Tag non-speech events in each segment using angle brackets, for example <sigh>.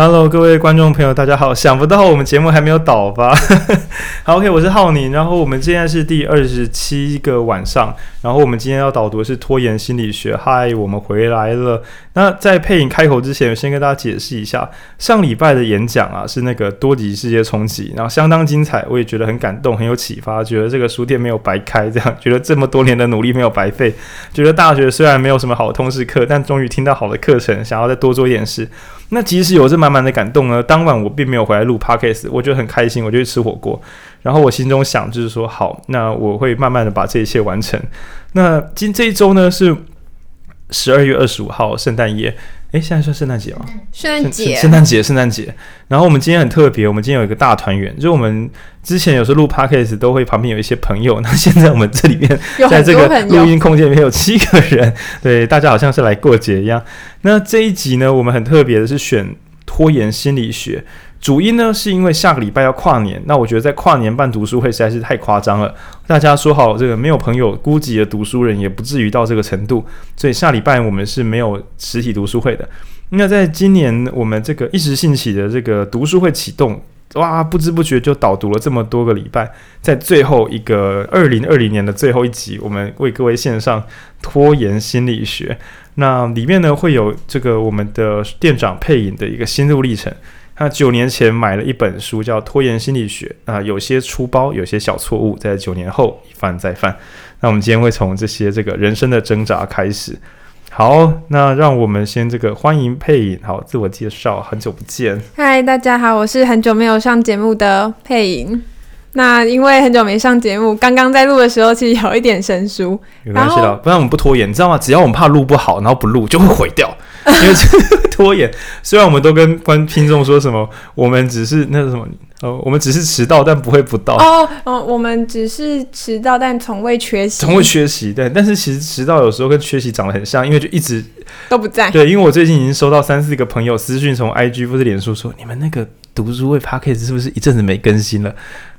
Hello，各位观众朋友，大家好！想不到我们节目还没有倒吧？<laughs> 好，OK，我是浩宁。然后我们现在是第二十七个晚上。然后我们今天要导读的是拖延心理学。嗨，我们回来了。那在配音开口之前，先跟大家解释一下，上礼拜的演讲啊，是那个多极世界冲击，然后相当精彩，我也觉得很感动，很有启发，觉得这个书店没有白开，这样觉得这么多年的努力没有白费，觉得大学虽然没有什么好通识课，但终于听到好的课程，想要再多做一点事。那即使有这满满的感动呢，当晚我并没有回来录 podcast，我觉得很开心，我就去吃火锅。然后我心中想就是说，好，那我会慢慢的把这一切完成。那今这一周呢是十二月二十五号，圣诞夜。诶，现在算圣诞节吗？圣诞节，圣诞节，圣诞节。然后我们今天很特别，我们今天有一个大团圆，就是我们之前有时候录 podcast 都会旁边有一些朋友，那现在我们这里面在这个录音空间里面有七个人，<laughs> 对，大家好像是来过节一样。那这一集呢，我们很特别的是选拖延心理学。主因呢，是因为下个礼拜要跨年，那我觉得在跨年办读书会实在是太夸张了。大家说好这个没有朋友孤寂的读书人，也不至于到这个程度，所以下礼拜我们是没有实体读书会的。那在今年我们这个一时兴起的这个读书会启动，哇，不知不觉就导读了这么多个礼拜，在最后一个 <laughs> 二零二零年的最后一集，我们为各位献上拖延心理学。那里面呢，会有这个我们的店长配音的一个心路历程。他九年前买了一本书，叫《拖延心理学》啊，有些粗包，有些小错误，在九年后一犯再犯。那我们今天会从这些这个人生的挣扎开始。好，那让我们先这个欢迎配影，好，自我介绍，很久不见。嗨，大家好，我是很久没有上节目的配影。那因为很久没上节目，刚刚在录的时候其实有一点生疏，没关系的，不然我们不拖延，你知道吗？只要我们怕录不好，然后不录就会毁掉。<laughs> 因为拖延，虽然我们都跟观听众说什么，我们只是那个什么，呃，我们只是迟到，但不会不到。哦哦，我们只是迟到，但从未缺席。从未缺席，对。但是其实迟到有时候跟缺席长得很像，因为就一直都不在。对，因为我最近已经收到三四个朋友私讯，从 IG 或者脸书说，你们那个读书会 p a c k a g e 是不是一阵子没更新了？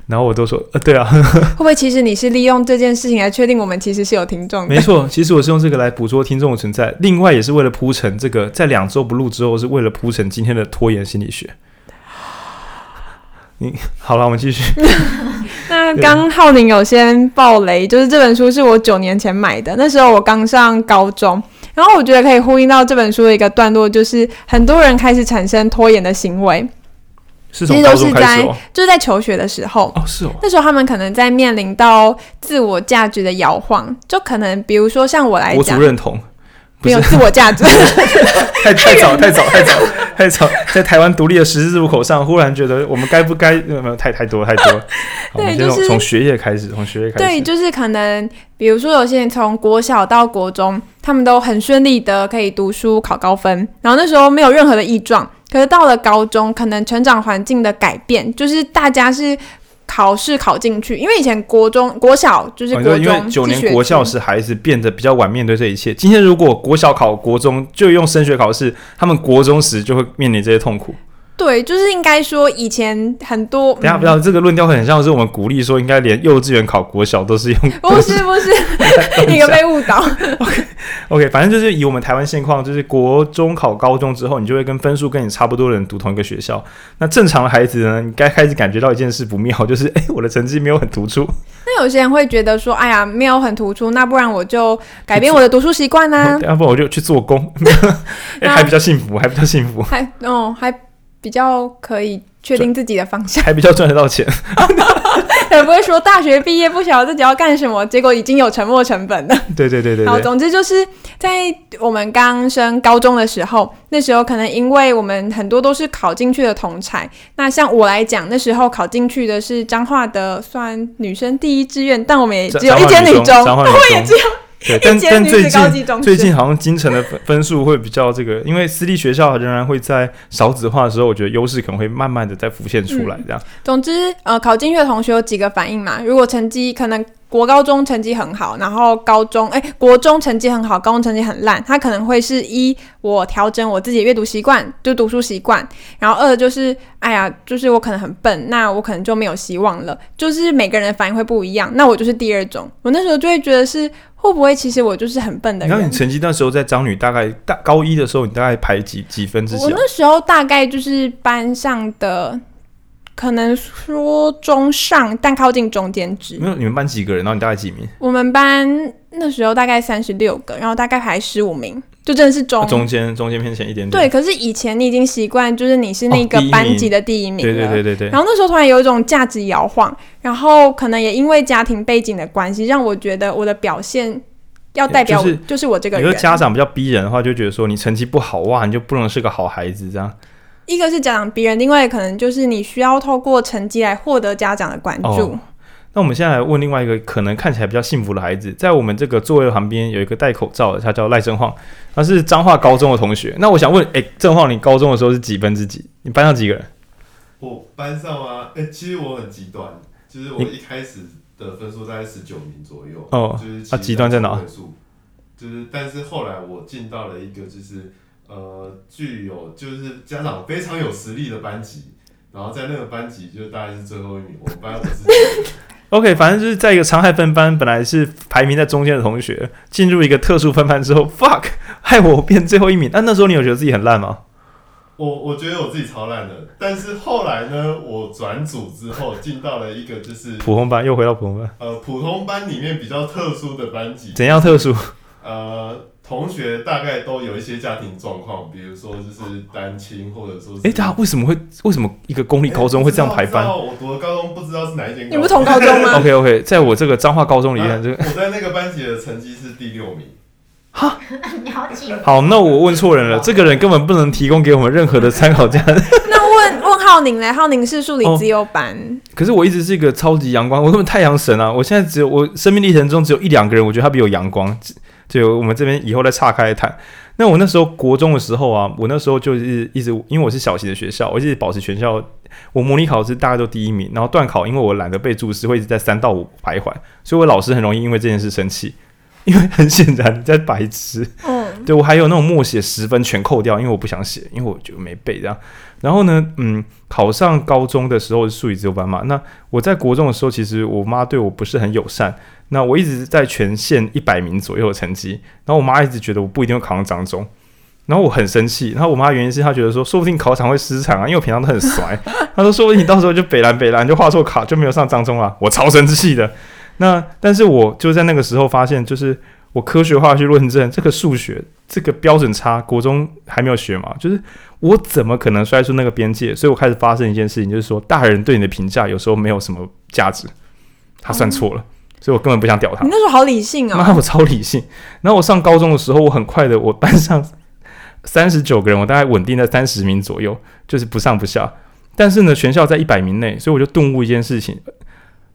然后我都说，呃，对啊，<laughs> 会不会其实你是利用这件事情来确定我们其实是有听众的？没错，其实我是用这个来捕捉听众的存在，另外也是为了铺陈这个，在两周不录之后，是为了铺陈今天的拖延心理学。<laughs> 你好了，我们继续。<laughs> 那刚浩宁有先爆雷，就是这本书是我九年前买的，那时候我刚上高中，然后我觉得可以呼应到这本书的一个段落，就是很多人开始产生拖延的行为。其实都是在就是在求学的时候哦，是哦。那时候他们可能在面临到自我价值的摇晃，就可能比如说像我来讲，我主认同，没有自我价值，太 <laughs> 太早太早太早太早，在台湾独立的十字路口上，忽然觉得我们该不该没有没有太太多太多。<laughs> 对，就是从学业开始，从学业开始。对，就是可能比如说有些人从国小到国中，他们都很顺利的可以读书考高分，然后那时候没有任何的异状。可是到了高中，可能成长环境的改变，就是大家是考试考进去，因为以前国中、国小就是国中，因为九年国校时孩子变得比较晚面对这一切。今天如果国小考国中就用升学考试，他们国中时就会面临这些痛苦。对，就是应该说以前很多。等下不要，这个论调很像是我们鼓励说，应该连幼稚园考国小都是用。<laughs> 不是不是，你个 <laughs> 被误导。<laughs> OK OK，反正就是以我们台湾现况，就是国中考高中之后，你就会跟分数跟你差不多的人读同一个学校。那正常的孩子呢，你该开始感觉到一件事不妙，就是哎，我的成绩没有很突出。那有些人会觉得说，哎呀，没有很突出，那不然我就改变我的读书习惯呢？要不然我就去做工，哎，还比较幸福，还比较幸福，还哦还。比较可以确定自己的方向，还比较赚得到钱，<laughs> 也不会说大学毕业不晓得自己要干什么，结果已经有沉没成本了。对对对对。好，总之就是在我们刚升高中的时候，那时候可能因为我们很多都是考进去的同才，那像我来讲，那时候考进去的是彰化的算女生第一志愿，但我们也只有一间女中，<laughs> 我也只有。对，<laughs> 但但最近最近好像京城的分分数会比较这个，因为私立学校仍然会在少子化的时候，我觉得优势可能会慢慢的再浮现出来。这样，总之，呃，考进去的同学有几个反应嘛？如果成绩可能国高中成绩很好，然后高中哎、欸，国中成绩很好，高中成绩很烂，他可能会是一我调整我自己阅读习惯，就读书习惯，然后二就是哎呀，就是我可能很笨，那我可能就没有希望了，就是每个人的反应会不一样，那我就是第二种，我那时候就会觉得是会不会其实我就是很笨的人。然后你成绩那时候在张女大概大高一的时候，你大概排几几分之前？我那时候大概就是班上的。可能说中上，但靠近中间值。没有，你们班几个人？然后你大概几名？我们班那时候大概三十六个，然后大概排十五名，就真的是中、啊、中间，中间偏前一点点。对，可是以前你已经习惯，就是你是那个班级的第一名。对对对对对。然后那时候突然有一种价值摇晃，然后可能也因为家庭背景的关系，让我觉得我的表现要代表、就是、就是我这个人。有个家长比较逼人的话，就觉得说你成绩不好哇，你就不能是个好孩子这样。一个是家长逼人，另外可能就是你需要透过成绩来获得家长的关注。哦，那我们现在来问另外一个可能看起来比较幸福的孩子，在我们这个座位旁边有一个戴口罩的，他叫赖正晃，他是彰化高中的同学。那我想问，哎，正晃，你高中的时候是几分之几？你班上几个人？我班上啊，哎，其实我很极端，就是我一开始的分数大概十九名左右。哦，就是啊，极端在哪？就是，但是后来我进到了一个就是。呃，具有就是家长非常有实力的班级，然后在那个班级就大概是最后一名。我们班我是 <laughs> OK，反正就是在一个常态分班，本来是排名在中间的同学，进入一个特殊分班之后，fuck，害我变最后一名。那那时候你有觉得自己很烂吗？我我觉得我自己超烂的，但是后来呢，我转组之后进到了一个就是普通班，又回到普通班。呃，普通班里面比较特殊的班级。怎样特殊？呃。同学大概都有一些家庭状况，比如说就是单亲，或者说是……哎、欸，他为什么会为什么一个公立高中会这样排班？欸、我读的高中不知道是哪一间，你不同高中吗？？<laughs> OK OK，在我这个彰化高中里面，这个我在那个班级的成绩是第六名。哈，<laughs> 好，那我问错人了，这个人根本不能提供给我们任何的参考价值。<laughs> 那问问浩宁嘞？浩宁是数理自由班、哦，可是我一直是一个超级阳光，我根本太阳神啊！我现在只有我生命历程中只有一两个人，我觉得他比我阳光。就我们这边以后再岔开来谈。那我那时候国中的时候啊，我那时候就是一直因为我是小型的学校，我一直保持全校我模拟考试大概都第一名，然后段考因为我懒得背注释，会一直在三到五徘徊，所以我老师很容易因为这件事生气，<laughs> 因为很显然你在白痴。嗯，对我还有那种默写十分全扣掉，因为我不想写，因为我觉得没背这样。然后呢，嗯，考上高中的时候是数理资优班嘛，那我在国中的时候，其实我妈对我不是很友善。那我一直在全县一百名左右的成绩，然后我妈一直觉得我不一定会考上彰中，然后我很生气，然后我妈原因是她觉得说，说不定考场会失常啊，因为我平常都很衰，<laughs> 她说说不定你到时候就北蓝北蓝就画错卡就没有上彰中了，我超生气的。那但是我就在那个时候发现，就是我科学化去论证这个数学这个标准差，国中还没有学嘛，就是我怎么可能摔出那个边界？所以我开始发生一件事情，就是说大人对你的评价有时候没有什么价值，他算错了。所以我根本不想屌他。你那时候好理性啊！妈，我超理性。然后我上高中的时候，我很快的，我班上三十九个人，我大概稳定在三十名左右，就是不上不下。但是呢，全校在一百名内，所以我就顿悟一件事情：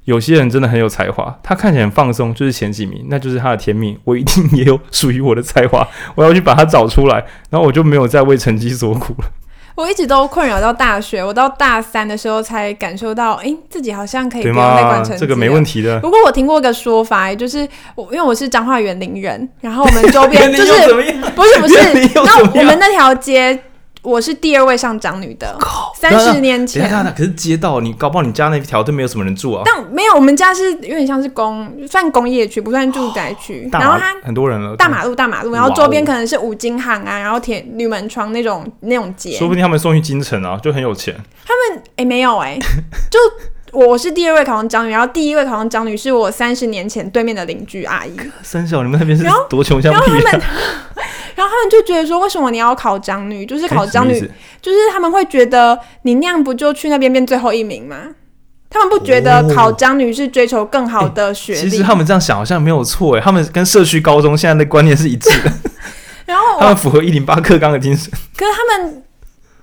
有些人真的很有才华，他看起来很放松，就是前几名，那就是他的天命。我一定也有属于我的才华，我要去把它找出来。然后我就没有再为成绩所苦了。我一直都困扰到大学，我到大三的时候才感受到，哎、欸，自己好像可以不用再管成绩。这个没问题的。不过我听过一个说法，就是我因为我是彰化园林人，然后我们周边 <laughs> 就是不是不是，那 <laughs> 我们那条街。我是第二位上长女的，三十年前。可是街道，你搞不好你家那条都没有什么人住啊。但没有，我们家是有点像是工，算工业区，不算住宅区。然后它很多人了，大马路大马路，然后周边可能是五金行啊，然后铁铝门窗那种那种街。说不定他们送去京城啊，就很有钱。他们哎、欸、没有哎、欸，<laughs> 就我是第二位考上彰女，然后第一位考上彰女是我三十年前对面的邻居阿姨。三小，你们那边是多穷乡僻壤。然后他们 <laughs> 就觉得说，为什么你要考长女？就是考长女，就是他们会觉得你那样不就去那边变最后一名吗？他们不觉得考长女是追求更好的学历？其实他们这样想好像没有错诶，他们跟社区高中现在的观念是一致的。<laughs> 然后他们符合一零八课纲的精神。可是他们。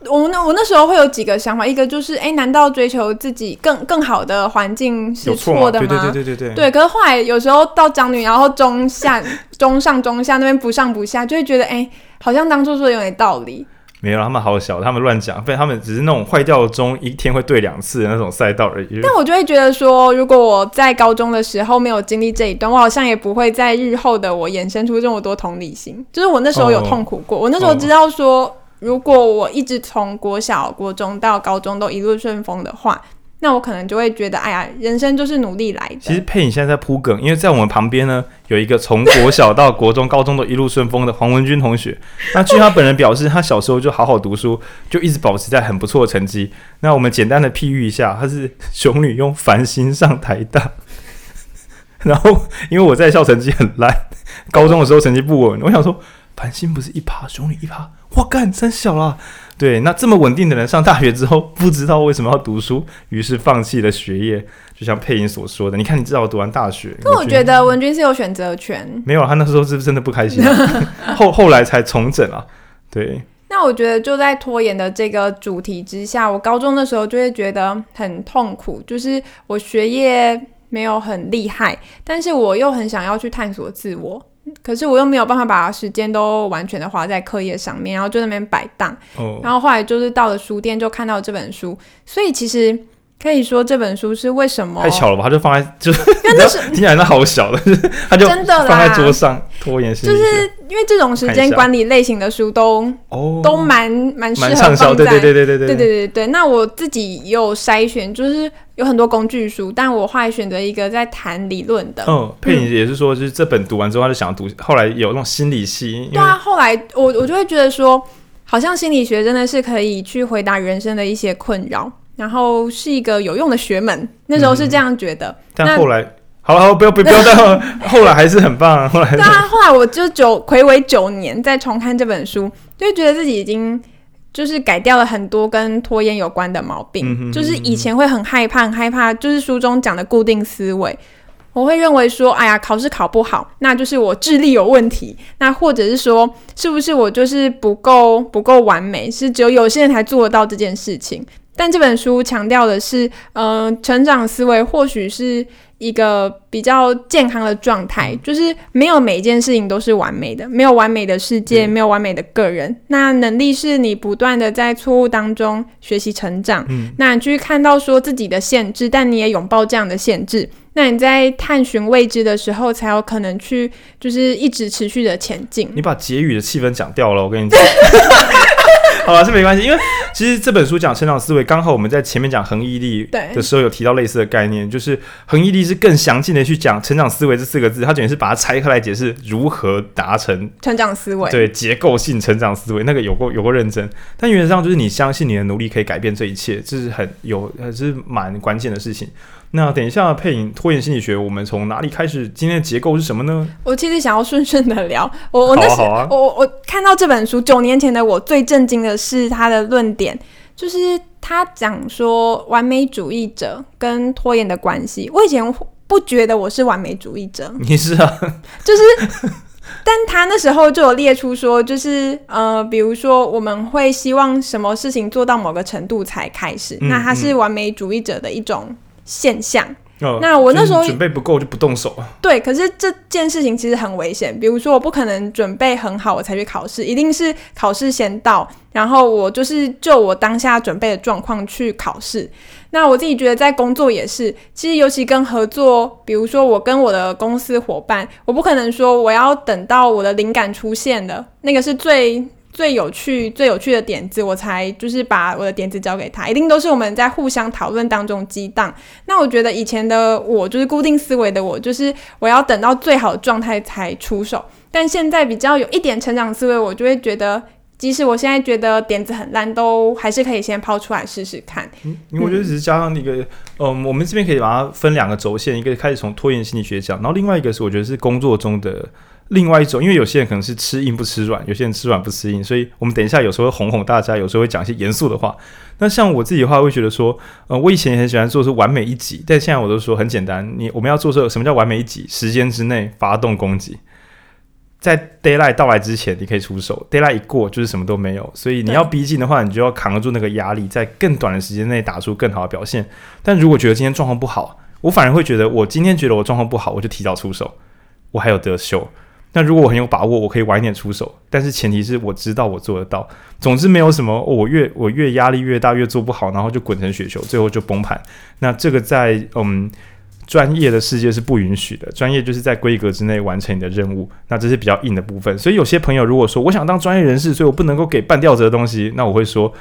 我那我那时候会有几个想法，一个就是，哎，难道追求自己更更好的环境是错的吗？对对对对对对。可是后来有时候到长女，然后中下、<laughs> 中上、中下那边不上不下，就会觉得，哎，好像当初说的有点道理。没有，他们好小，他们乱讲，不然他们只是那种坏掉的钟，一天会对两次的那种赛道而已。但我就会觉得说，如果我在高中的时候没有经历这一段，我好像也不会在日后的我衍生出这么多同理心。就是我那时候有痛苦过，哦、我那时候知道说，哦、如果我一直从国小、国中到高中都一路顺风的话。那我可能就会觉得，哎呀，人生就是努力来的。其实佩颖现在在铺梗，因为在我们旁边呢，有一个从国小到国中、高中都一路顺风的黄文君同学。那据他本人表示，他小时候就好好读书，就一直保持在很不错的成绩。那我们简单的譬喻一下，他是雄女用繁星上台大。<laughs> 然后因为我在校成绩很烂，高中的时候成绩不稳，我想说繁星不是一趴，雄女一趴，哇干，真小啦。对，那这么稳定的人上大学之后，不知道为什么要读书，于是放弃了学业。就像佩音所说的，你看，你至少读完大学。可我觉得文君是有选择权。没有，他那时候是不是真的不开心？<laughs> 后后来才重整啊。对。那我觉得就在拖延的这个主题之下，我高中的时候就会觉得很痛苦，就是我学业没有很厉害，但是我又很想要去探索自我。可是我又没有办法把时间都完全的花在课业上面，然后就在那边摆荡。哦。然后后来就是到了书店就看到这本书，所以其实可以说这本书是为什么？太巧了吧？他就放在就，因为那是听起来那好小的，<laughs> 他就真的放在桌上拖延心理学。就是因为这种时间管理类型的书都哦都蛮蛮适合放在对对对对对对对对对对。那我自己有筛选，就是。有很多工具书，但我后来选择一个在谈理论的。嗯，佩颖也是说，就是这本读完之后，他就想要读。后来有那种心理系。对啊，后来我我就会觉得说，好像心理学真的是可以去回答人生的一些困扰，然后是一个有用的学门。那时候是这样觉得。嗯、但后来，好了，好，不要不要再后，后来还是很棒啊。后来，对啊，后来我就九魁违九年再重看这本书，就会觉得自己已经。就是改掉了很多跟拖延有关的毛病，嗯哼嗯哼，就是以前会很害怕，很害怕，就是书中讲的固定思维，我会认为说，哎呀，考试考不好，那就是我智力有问题，那或者是说，是不是我就是不够不够完美，是只有有些人才做得到这件事情。但这本书强调的是，嗯、呃，成长思维或许是。一个比较健康的状态，就是没有每一件事情都是完美的，没有完美的世界，没有完美的个人。那能力是你不断的在错误当中学习成长。嗯，那你去看到说自己的限制，但你也拥抱这样的限制。那你在探寻未知的时候，才有可能去就是一直持续的前进。你把结语的气氛讲掉了，我跟你讲。<laughs> 好吧，这没关系，因为其实这本书讲成长思维，刚好我们在前面讲恒毅力的时候有提到类似的概念，就是恒毅力是更详尽的去讲成长思维这四个字，它等于是把它拆开来解释如何达成成长思维，对结构性成长思维，那个有过有过认真，但原则上就是你相信你的努力可以改变这一切，这是很有，还是蛮关键的事情。那等一下，配影拖延心理学，我们从哪里开始？今天的结构是什么呢？我其实想要顺顺的聊。我我那时、啊啊、我我看到这本书，九年前的我最震惊的是他的论点，就是他讲说完美主义者跟拖延的关系。我以前不觉得我是完美主义者，你是啊？就是，但他那时候就有列出说，就是呃，比如说我们会希望什么事情做到某个程度才开始，嗯、那他是完美主义者的一种。现象。哦、那我那时候准备不够就不动手啊。对，可是这件事情其实很危险。比如说，我不可能准备很好我才去考试，一定是考试先到，然后我就是就我当下准备的状况去考试。那我自己觉得在工作也是，其实尤其跟合作，比如说我跟我的公司伙伴，我不可能说我要等到我的灵感出现了，那个是最。最有趣、最有趣的点子，我才就是把我的点子交给他，一定都是我们在互相讨论当中激荡。那我觉得以前的我，就是固定思维的我，就是我要等到最好的状态才出手。但现在比较有一点成长思维，我就会觉得，即使我现在觉得点子很烂，都还是可以先抛出来试试看。嗯，因为我觉得只是加上那个，嗯，嗯，我们这边可以把它分两个轴线，一个开始从拖延心理学讲，然后另外一个是我觉得是工作中的。另外一种，因为有些人可能是吃硬不吃软，有些人吃软不吃硬，所以我们等一下有时候会哄哄大家，有时候会讲一些严肃的话。那像我自己的话，会觉得说，呃，我以前也很喜欢做是完美一击，但现在我都说很简单，你我们要做这个什么叫完美一击？时间之内发动攻击，在 d a y l i g h t 到来之前你可以出手 d a y l i g h t 一过就是什么都没有。所以你要逼近的话，你就要扛得住那个压力，在更短的时间内打出更好的表现。但如果觉得今天状况不好，我反而会觉得，我今天觉得我状况不好，我就提早出手，我还有得秀。那如果我很有把握，我可以晚一点出手，但是前提是我知道我做得到。总之没有什么，我越我越压力越大，越做不好，然后就滚成雪球，最后就崩盘。那这个在嗯。专业的世界是不允许的，专业就是在规格之内完成你的任务，那这是比较硬的部分。所以有些朋友如果说我想当专业人士，所以我不能够给半吊子的东西，那我会说，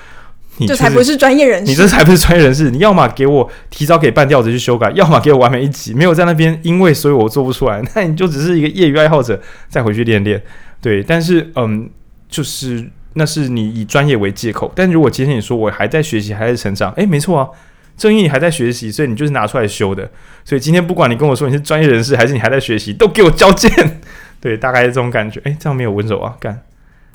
你、就是、这才不是专业人士，你这才不是专业人士。你要么给我提早给半吊子去修改，要么给我完美一集。没有在那边，因为所以我做不出来，那你就只是一个业余爱好者，再回去练练。对，但是嗯，就是那是你以专业为借口。但如果今天你说我还在学习，还在成长，诶，没错啊。正因你还在学习，所以你就是拿出来修的。所以今天不管你跟我说你是专业人士，还是你还在学习，都给我交件。<laughs> 对，大概是这种感觉。诶，这样没有温柔啊，干。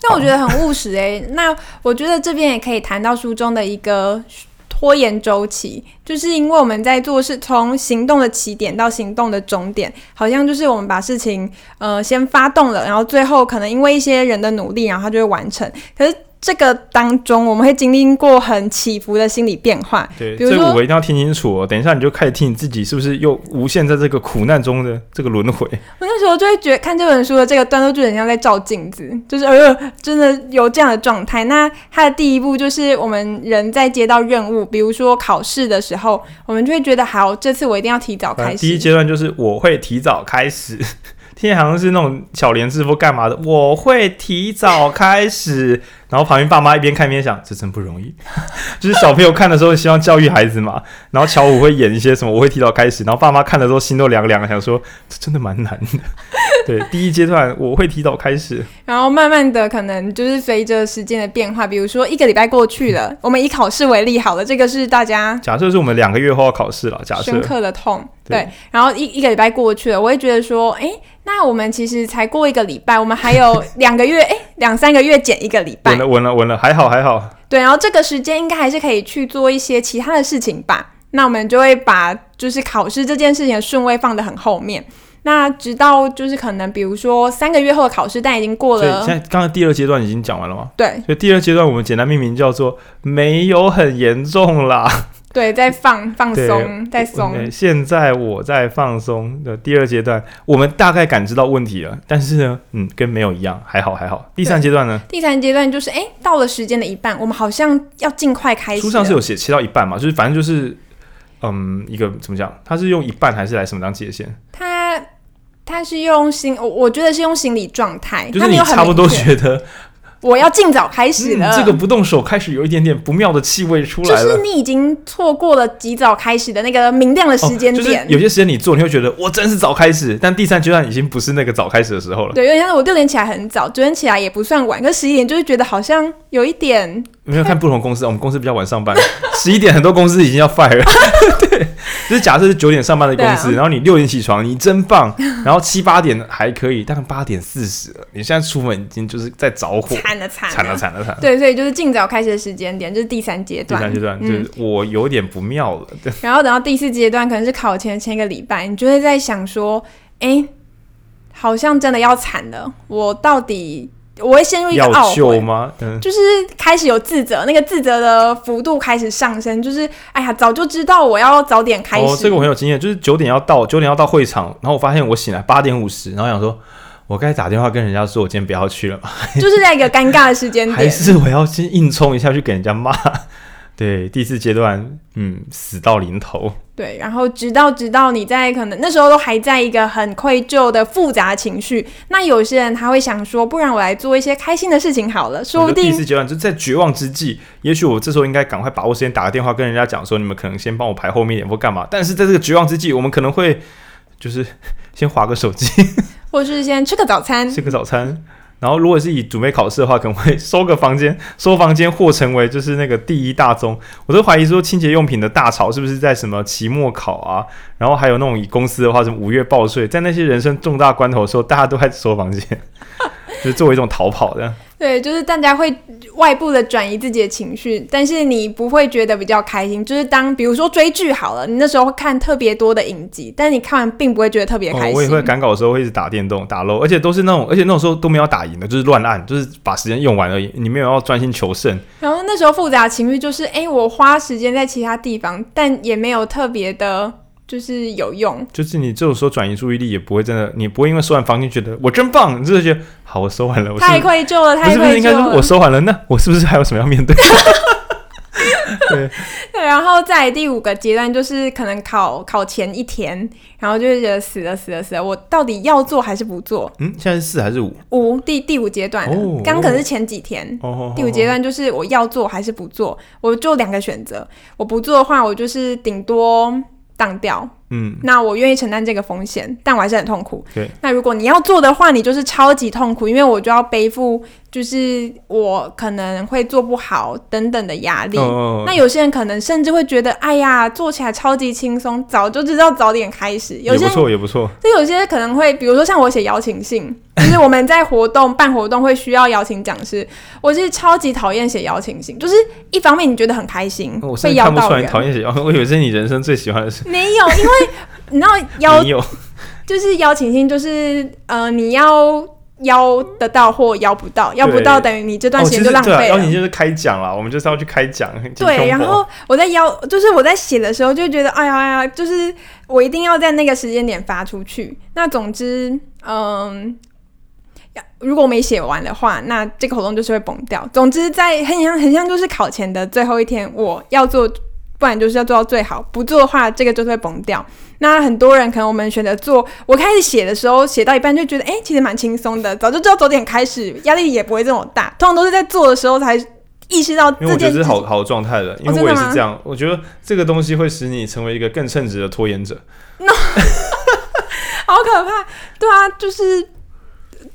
但我觉得很务实诶。那我觉得这边也可以谈到书中的一个拖延周期，就是因为我们在做事，从行动的起点到行动的终点，好像就是我们把事情呃先发动了，然后最后可能因为一些人的努力，然后它就会完成。可是。这个当中，我们会经历过很起伏的心理变化。对，所以我一定要听清楚哦。等一下你就开始听你自己是不是又无限在这个苦难中的这个轮回。我那时候就会觉得看这本书的这个段落就很像在照镜子，就是呃，真的有这样的状态。那它的第一步就是我们人在接到任务，比如说考试的时候，我们就会觉得好，这次我一定要提早开始。第一阶段就是我会提早开始。听起来好像是那种巧连制服干嘛的，我会提早开始，然后旁边爸妈一边看一边想，这真不容易。<laughs> 就是小朋友看的时候希望教育孩子嘛，然后乔五会演一些什么，我会提早开始，然后爸妈看的时候心都凉凉，想说这真的蛮难的。<laughs> 对，第一阶段我会提早开始，然后慢慢的可能就是随着时间的变化，比如说一个礼拜过去了，我们以考试为例好了，这个是大家假设是我们两个月后要考试了，假设深刻的痛。对，对，然后一一个礼拜过去了，我会觉得说，哎，那我们其实才过一个礼拜，我们还有 <laughs> 两个月，哎，两三个月减一个礼拜，稳了，稳了，稳了，还好，还好。对，然后这个时间应该还是可以去做一些其他的事情吧。那我们就会把就是考试这件事情的顺位放得很后面。那直到就是可能比如说三个月后的考试，但已经过了。现在刚才第二阶段已经讲完了吗？对，所以第二阶段我们简单命名叫做没有很严重啦。对，在放放松，在松。现在我在放松的第二阶段，我们大概感知到问题了，但是呢，嗯，跟没有一样，还好还好。第三阶段呢？第三阶段就是，哎，到了时间的一半，我们好像要尽快开始。书上是有写切到一半嘛？就是反正就是，嗯，一个怎么讲？他是用一半还是来什么当界限？他他是用心，我我觉得是用心理状态，就是你差不多觉得。我要尽早开始了。嗯，这个不动手开始有一点点不妙的气味出来了。就是你已经错过了及早开始的那个明亮的时间点。哦，就是有些时间你做，你会觉得我真是早开始，但第三阶段已经不是那个早开始的时候了。对，因为像我六点起来很早，九点起来也不算晚，可十一点就是觉得好像有一点。没有看不同公司，我们公司比较晚上班，<laughs> 十一点很多公司已经要 fire 了。<laughs> 对，就是假设是九点上班的公司，啊、然后你六点起床，你真棒。然后七八点还可以，但八点四十了，你现在出门已经就是在着火，惨了惨了惨了惨。对，所以就是尽早开始的时间点，就是第三阶段。第三阶段、嗯、就是我有点不妙了。对。然后等到第四阶段，可能是考前前一个礼拜，你就会在想说，哎，好像真的要惨了，我到底。我会陷入一个懊悔吗？嗯，就是开始有自责，那个自责的幅度开始上升。就是哎呀，早就知道我要早点开始。哦，这个我很有经验，就是九点要到，九点要到会场，然后我发现我醒来八点五十，然后想说，我该打电话跟人家说，我今天不要去了嘛。<laughs> 就是在一个尴尬的时间点，还是我要先硬冲一下去给人家骂？对，第四阶段，嗯，死到临头。对，然后直到直到你在可能那时候都还在一个很愧疚的复杂情绪，那有些人他会想说，不然我来做一些开心的事情好了，说不定。第四阶段就在绝望之际，也许我这时候应该赶快把握时间打个电话跟人家讲说，你们可能先帮我排后面一点或干嘛。但是在这个绝望之际，我们可能会就是先划个手机，<laughs> 或是先吃个早餐，吃个早餐。然后，如果是以准备考试的话，可能会收个房间，收房间或成为就是那个第一大宗。我都怀疑说，清洁用品的大潮是不是在什么期末考啊？然后还有那种以公司的话，什么五月报税，在那些人生重大关头的时候，大家都在收房间，就是作为一种逃跑的。<laughs> 对，就是大家会外部的转移自己的情绪，但是你不会觉得比较开心。就是当比如说追剧好了，你那时候会看特别多的影集，但是你看完并不会觉得特别开心。哦，我也会赶稿的时候会一直打电动打 LOL，而且都是那种，而且那种时候都没有打赢的，就是乱按，就是把时间用完而已。你没有要专心求胜。然后那时候复杂的情绪就是，哎，我花时间在其他地方，但也没有特别的就是有用。就是你这种时候转移注意力也不会真的，你不会因为收完房间觉得我真棒，你就是觉得好，我收完了，我太愧疚了，太愧疚了。不是不是，应该说我收完了，那我是不是还有什么要面对？<laughs> 对对，然后在第五个阶段，就是可能考考前一天，然后就会觉得死了死了死了，我到底要做还是不做？嗯，现在是四还是五？五，第第五阶段，哦，刚可能是前几天。哦，第五阶段就是我要做还是不做？我就两个选择，我不做的话，我就是顶多当掉。嗯，那我愿意承担这个风险，但我还是很痛苦。对，那如果你要做的话，你就是超级痛苦，因为我就要背负。就是我可能会做不好等等的压力，哦，那有些人可能甚至会觉得，哎呀，做起来超级轻松，早就知道早点开始。有些也不错，也不错。就有些可能会，比如说像我写邀请信，<laughs> 就是我们在活动办活动会需要邀请讲师，我是超级讨厌写邀请信。就是一方面你觉得很开心，我是看不出来你讨厌写邀，我以为是你人生最喜欢的事。没有，因为你知道邀，<laughs> 就是邀请信，就是呃，你要。邀得到或邀不到，邀不到等于你这段时间就浪费了。邀你就是开讲了，我们就是要去开讲。对，然后我在邀，就是我在写的时候就觉得，哎呀哎呀，就是我一定要在那个时间点发出去。那总之，嗯，如果没写完的话，那这个活动就是会崩掉。总之，在很像很像就是考前的最后一天，我要做。不然就是要做到最好，不做的话，这个就是会崩掉。那很多人可能我们选择做，我开始写的时候，写到一半就觉得，哎、欸，其实蛮轻松的，早就知道早点开始，压力也不会这么大。通常都是在做的时候才意识到这件事。因为我觉得是好好状态的，因为我也是这样、哦。我觉得这个东西会使你成为一个更称职的拖延者。No! <laughs> 好可怕！对啊，就是，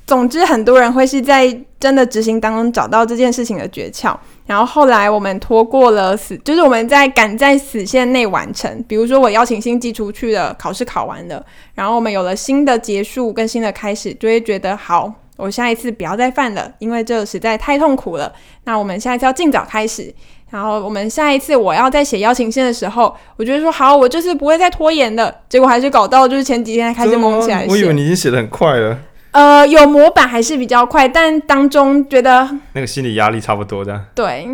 总之很多人会是在真的执行当中找到这件事情的诀窍。然后后来我们拖过了死，就是我们在赶在死线内完成。比如说我邀请信寄出去了，考试考完了，然后我们有了新的结束跟新的开始，就会觉得好，我下一次不要再犯了，因为这实在太痛苦了。那我们下一次要尽早开始。然后我们下一次我要再写邀请信的时候，我觉得说好，我这次不会再拖延了。结果还是搞到就是前几天开始蒙起来。我以为你已经写的很快了。呃，有模板还是比较快，但当中觉得那个心理压力差不多的。对，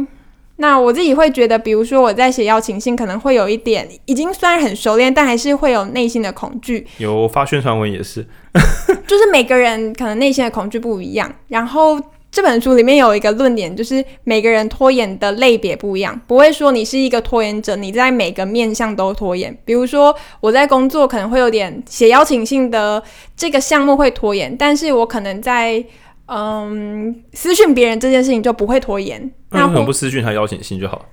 那我自己会觉得，比如说我在写邀请信，可能会有一点已经虽然很熟练，但还是会有内心的恐惧。有发宣传文也是，<laughs> 就是每个人可能内心的恐惧不一样，然后。这本书里面有一个论点，就是每个人拖延的类别不一样，不会说你是一个拖延者，你在每个面向都拖延。比如说我在工作可能会有点写邀请信的这个项目会拖延，但是我可能在嗯私讯别人这件事情就不会拖延。那为什么不私讯他邀请信就好？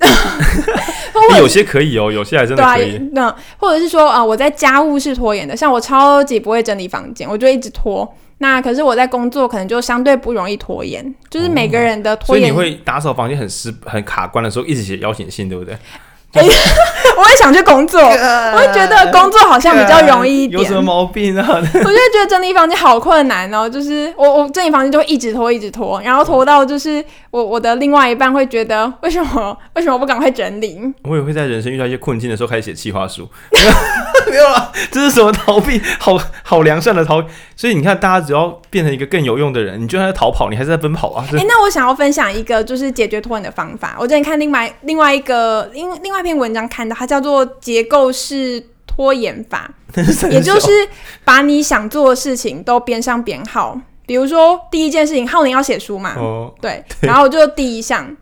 <laughs> 有些可以哦，有些还真的可以。那、啊、或者是说啊、呃，我在家务是拖延的，像我超级不会整理房间，我就一直拖。那可是我在工作，可能就相对不容易拖延，就是每个人的拖延。哦、所以你会打扫房间很失、很卡关的时候，一直写邀请信，对不对？欸、<laughs> 我也想去工作，我会觉得工作好像比较容易一点。有什么毛病啊？<laughs> 我就会觉得整理房间好困难哦，就是我我整理房间就会一直拖，一直拖，然后拖到就是我我的另外一半会觉得为什么为什么不赶快整理？我也会在人生遇到一些困境的时候开始写计划书。<laughs> <laughs> 没有了，这是什么逃避？好好良善的逃避。所以你看，大家只要变成一个更有用的人，你就算在逃跑，你还是在奔跑啊！哎、欸，那我想要分享一个就是解决拖延的方法。我之前看另外另外一个另另外一篇文章看到，它叫做结构式拖延法，<laughs> 也就是把你想做的事情都编上编号。比如说第一件事情，浩宁要写书嘛，哦，对，然后就第一项。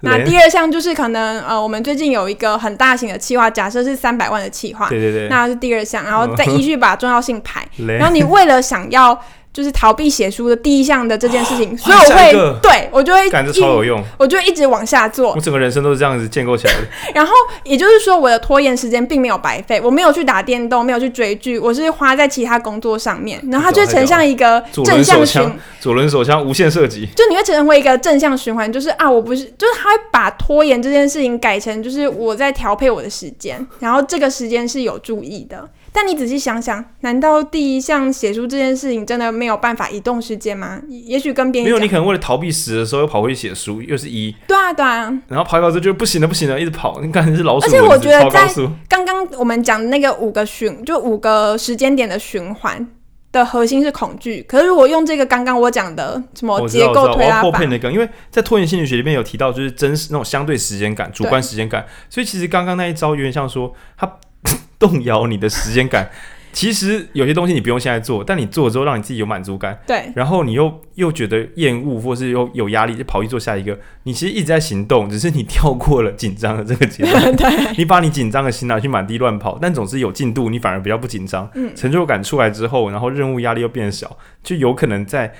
那第二项就是可能呃，我们最近有一个很大型的企划，假设是三百万的企划，对对对，那是第二项，然后再依据把重要性排，<laughs> 然后你为了想要。就是逃避写书的第一项的这件事情，所以我会对我就会感觉超有用，我就一直往下做。我整个人生都是这样子建构起来的。<laughs> 然后也就是说，我的拖延时间并没有白费，我没有去打电动，没有去追剧，我是花在其他工作上面。然后它就呈现一个正向循，左轮手枪无限射击，就你会成为一个正向循环，就是啊，我不是，就是他会把拖延这件事情改成就是我在调配我的时间，然后这个时间是有注意的。但你仔细想想，难道第一项写书这件事情真的没有办法移动时间吗？也许跟别人没有，你可能为了逃避死的时候又跑回去写书，又是一。对啊，对啊。然后跑一跑之后就不行了，不行了，一直跑，你感觉是老鼠。而且我觉得在刚刚我们讲的那个五个循，就五个时间点的循环的核心是恐惧。可是如果用这个刚刚我讲的什么结构推拉法，那个，因为在拖延心理学里面有提到，就是真实那种相对时间感、主观时间感。所以其实刚刚那一招有点像说他。<laughs> 动摇你的时间感。其实有些东西你不用现在做，但你做了之后让你自己有满足感，对，然后你又又觉得厌恶，或是又有压力，就跑去做下一个。你其实一直在行动，只是你跳过了紧张的这个阶段。<laughs> 对，你把你紧张的心拿去满地乱跑，但总是有进度，你反而比较不紧张。嗯，成就感出来之后，然后任务压力又变小，就有可能在。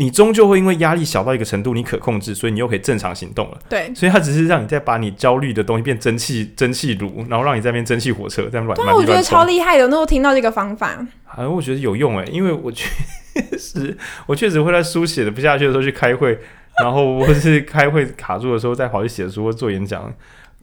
你终究会因为压力小到一个程度，你可控制，所以你又可以正常行动了。对，所以它只是让你再把你焦虑的东西变蒸汽蒸汽炉，然后让你在那边蒸汽火车在那乱。对，我觉得超厉害的，那我听到这个方法，好像我觉得有用诶，因为我 <laughs> 确实我确实会在书写的不下去的时候去开会，然后或是开会卡住的时候再跑去写书或做演讲。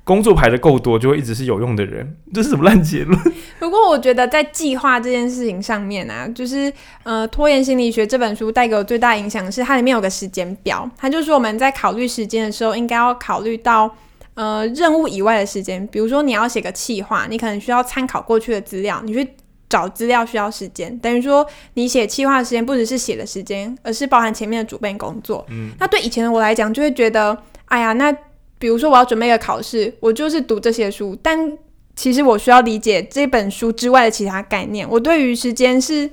工作排的够多，就会一直是有用的人，这是什么烂结论？不过我觉得在计划这件事情上面啊，就是呃，拖延心理学这本书带给我最大影响是它里面有个时间表，它就是说我们在考虑时间的时候，应该要考虑到呃任务以外的时间，比如说你要写个计划，你可能需要参考过去的资料，你去找资料需要时间，等于说你写计划的时间不只是写的时间，而是包含前面的准备工作。嗯，那对以前的我来讲，就会觉得，哎呀，那。比如说，我要准备一个考试，我就是读这些书。但其实我需要理解这本书之外的其他概念。我对于时间是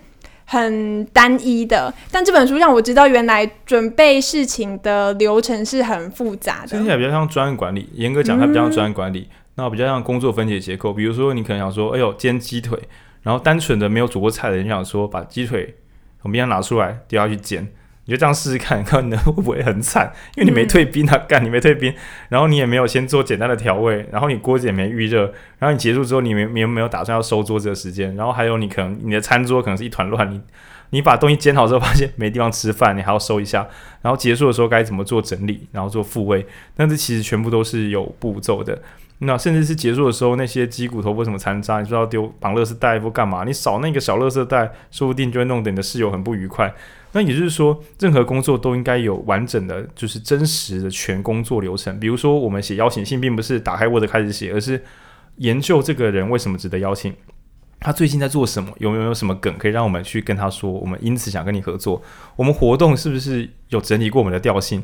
很单一的，但这本书让我知道，原来准备事情的流程是很复杂的。听起来比较像专案管理，严格讲，它比较像专案管理。嗯、那比较像工作分解结构。比如说，你可能想说，哎呦，煎鸡腿，然后单纯的没有煮过菜的人想说，把鸡腿从冰箱拿出来，丢下去煎。你就这样试试看，<laughs> 看你会不会很惨？因为你没退冰啊，干、你没退冰，然后你也没有先做简单的调味，然后你锅子也没预热，然后你结束之后你没没有没有打算要收桌子的时间，然后还有你可能你的餐桌可能是一团乱，你你把东西煎好之后发现没地方吃饭，你还要收一下，然后结束的时候该怎么做整理，然后做复位，但这其实全部都是有步骤的。那甚至是结束的时候，那些鸡骨头或什么残渣，你说要丢绑垃圾袋或干嘛？你扫那个小垃圾袋，说不定就会弄得你的室友很不愉快。那也就是说，任何工作都应该有完整的，就是真实的全工作流程。比如说，我们写邀请信，并不是打开 Word 开始写，而是研究这个人为什么值得邀请，他最近在做什么，有没有什么梗可以让我们去跟他说，我们因此想跟你合作。我们活动是不是有整理过我们的调性？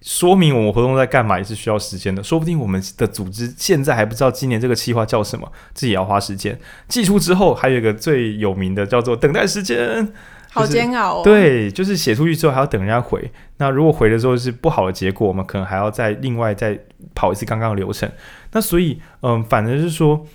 说明我们活动在干嘛也是需要时间的。说不定我们的组织现在还不知道今年这个计划叫什么，自己也要花时间。寄出之后，还有一个最有名的叫做等待时间。<laughs> 好煎熬哦。对，就是写出去之后还要等人家回。那如果回的时候是不好的结果，我们可能还要再另外再跑一次刚刚的流程。那所以，嗯，反正是说，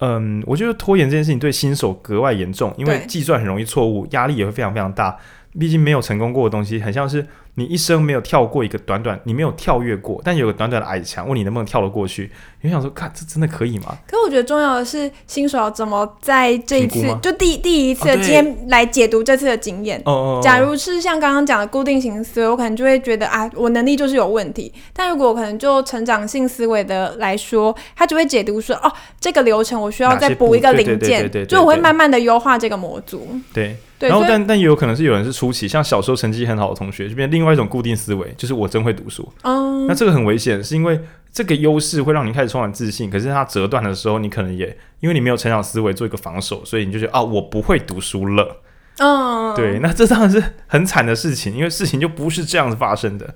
嗯，我觉得拖延这件事情对新手格外严重，因为计算很容易错误，压力也会非常非常大。毕竟没有成功过的东西，很像是。你一生没有跳过一个短短，你没有跳跃过，但有个短短的矮墙，问你能不能跳得过去？你想说，看这真的可以吗？可是我觉得重要的是新手要怎么在这一次就第第一次的经验来解读这次的经验。哦，假如是像刚刚讲的固定型思维，我可能就会觉得啊，我能力就是有问题。但如果我可能就成长性思维的来说，他就会解读说，哦，这个流程我需要再补一个零件，就我会慢慢的优化这个模组。对。然后但，但但也有可能是有人是初期，像小时候成绩很好的同学，就变另外一种固定思维，就是我真会读书。那这个很危险，是因为这个优势会让你开始充满自信，可是它折断的时候，你可能也因为你没有成长思维做一个防守，所以你就觉得啊，我不会读书了。嗯，对，那这当然是很惨的事情，因为事情就不是这样子发生的。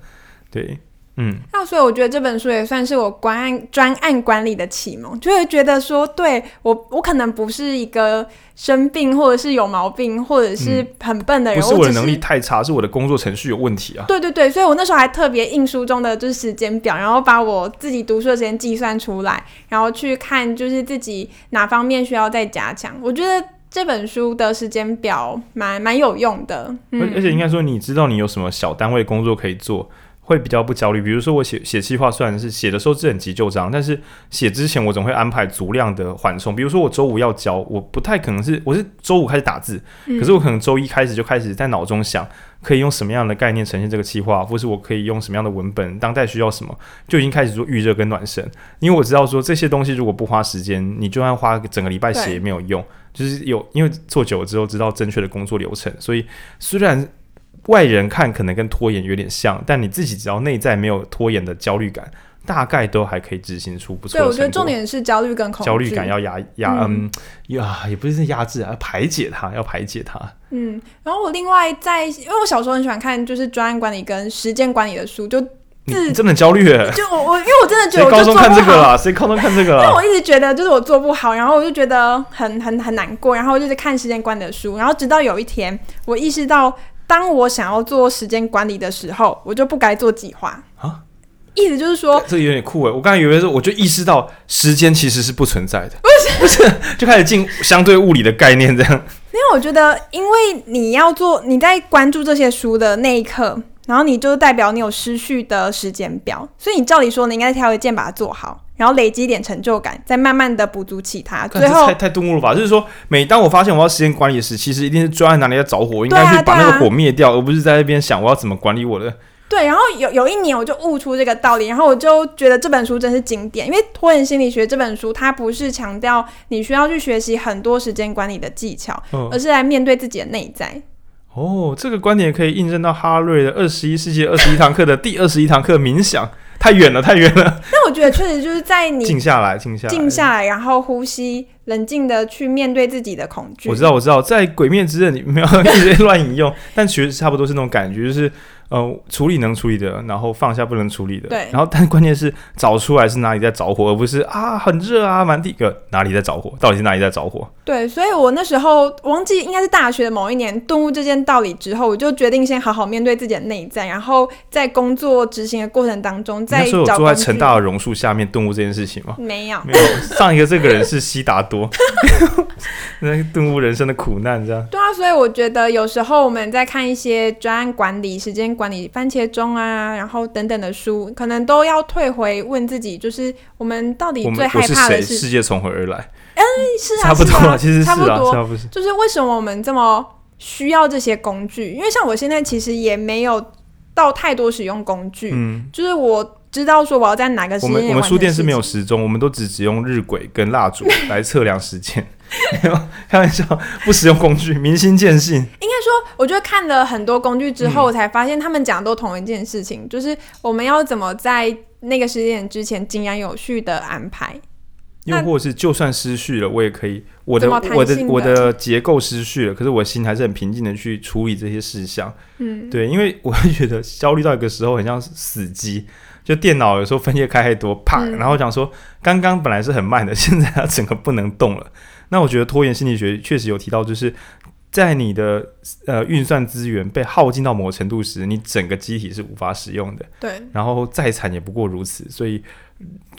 对。嗯，那所以我觉得这本书也算是我专案专案管理的启蒙，就会觉得说，对我我可能不是一个生病或者是有毛病或者是很笨的人，嗯、不是我的能力太差，是我的工作程序有问题啊。对对对，所以我那时候还特别印书中的就是时间表，然后把我自己读书的时间计算出来，然后去看就是自己哪方面需要再加强。我觉得这本书的时间表蛮蛮有用的，嗯、而且应该说你知道你有什么小单位工作可以做。会比较不焦虑，比如说我写写计划，虽然是写的时候是很急就章，但是写之前我总会安排足量的缓冲。比如说我周五要交，我不太可能是我是周五开始打字，嗯、可是我可能周一开始就开始在脑中想，可以用什么样的概念呈现这个企划，或是我可以用什么样的文本，当代需要什么，就已经开始做预热跟暖身。因为我知道说这些东西如果不花时间，你就算花整个礼拜写也没有用。就是有因为做久了之后知道正确的工作流程，所以虽然。外人看可能跟拖延有点像，但你自己只要内在没有拖延的焦虑感，大概都还可以执行出不错的。对，我觉得重点是焦虑跟恐惧。焦虑感要压压，嗯，呀、嗯，也不是压制啊，要排解它，要排解它。嗯，然后我另外在，因为我小时候很喜欢看就是专案管理跟时间管理的书，就你真的焦虑哎！就我我因为我真的觉得我高中看这个了，谁高中看这个了？<laughs> 因为我一直觉得就是我做不好，然后我就觉得很很很难过，然后就是看时间管理的书，然后直到有一天我意识到，当我想要做时间管理的时候，我就不该做计划啊。意思就是说，这有点酷哎！我刚才以为是，我就意识到时间其实是不存在的，不是不是，<laughs> 就开始进相对物理的概念这样。因为我觉得，因为你要做你在关注这些书的那一刻。然后你就代表你有失序的时间表，所以你照理说你应该挑一件把它做好，然后累积一点成就感，再慢慢的补足其他。最后太太顿悟了吧？就是说，每当我发现我要时间管理时，其实一定是专案哪里在着火，应该去把那个火灭掉，而不是在那边想我要怎么管理我的。对，然后有有一年我就悟出这个道理，然后我就觉得这本书真是经典，因为《拖延心理学》这本书它不是强调你需要去学习很多时间管理的技巧，嗯、而是来面对自己的内在。哦，这个观点可以印证到哈瑞的二十一世纪二十一堂课的第二十一堂课冥想，太远了，太远了。<laughs> 但我觉得确实就是在你静下来，静下来，静下来，然后呼吸，冷静的去面对自己的恐惧。我知道，我知道，在《鬼灭之刃》里没 <laughs> 有一直乱引用，但其实差不多是那种感觉，就是。呃，处理能处理的，然后放下不能处理的。对。然后，但关键是找出来是哪里在着火，而不是啊很热啊满地个哪里在着火，到底是哪里在着火？对，所以我那时候忘记应该是大学的某一年顿悟这件道理之后，我就决定先好好面对自己的内在，然后在工作执行的过程当中在找。那时候有坐在成大的榕树下面顿悟这件事情吗？没有，没有。上一个这个人是悉达多，<laughs> 那顿悟人生的苦难这样。对啊，所以我觉得有时候我们在看一些专案管理时间。管理番茄钟啊，然后等等的书，可能都要退回问自己，就是我们到底最害怕的是世界从何而来？嗯，是啊，差不多了，其实差不多，是就是为什么我们这么需要这些工具？因为像我现在其实也没有到太多使用工具，嗯，就是我知道说我要在哪个时间。我们我们书店是没有时钟，我们都只只用日晷跟蜡烛来测量时间。<laughs> 没有开玩笑，不使用工具，明心见性。应该说，我觉得看了很多工具之后，我才发现他们讲的都同一件事情，嗯、就是我们要怎么在那个时间点之前井然有序的安排。又或者是，就算失序了，我也可以，我的我的我的结构失序了，可是我的心还是很平静的去处理这些事项。嗯，对，因为我会觉得焦虑到一个时候，很像死机。就电脑有时候分页开太多，啪，然后讲说刚刚本来是很慢的，<laughs> 现在它整个不能动了。那我觉得拖延心理学确实有提到，就是在你的呃运算资源被耗尽到某个程度时，你整个机体是无法使用的。对。然后再惨也不过如此，所以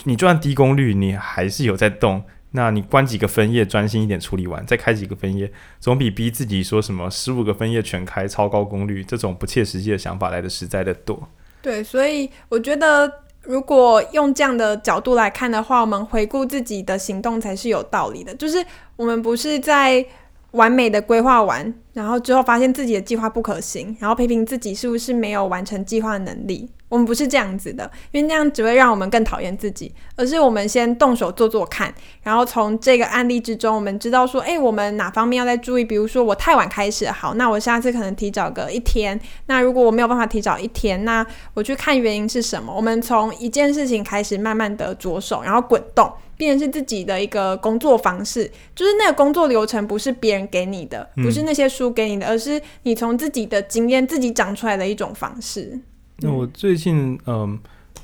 你就算低功率，你还是有在动。那你关几个分页，专心一点处理完，再开几个分页，总比逼自己说什么十五个分页全开超高功率这种不切实际的想法来的实在的多。对，所以我觉得，如果用这样的角度来看的话，我们回顾自己的行动才是有道理的。就是我们不是在完美的规划完，然后之后发现自己的计划不可行，然后批评自己是不是没有完成计划的能力。我们不是这样子的，因为那样只会让我们更讨厌自己。而是我们先动手做做看，然后从这个案例之中，我们知道说，哎，我们哪方面要再注意？比如说我太晚开始，好，那我下次可能提早个一天。那如果我没有办法提早一天，那我去看原因是什么？我们从一件事情开始，慢慢的着手，然后滚动，变成是自己的一个工作方式。就是那个工作流程不是别人给你的，不是那些书给你的，而是你从自己的经验自己长出来的一种方式。那我最近嗯，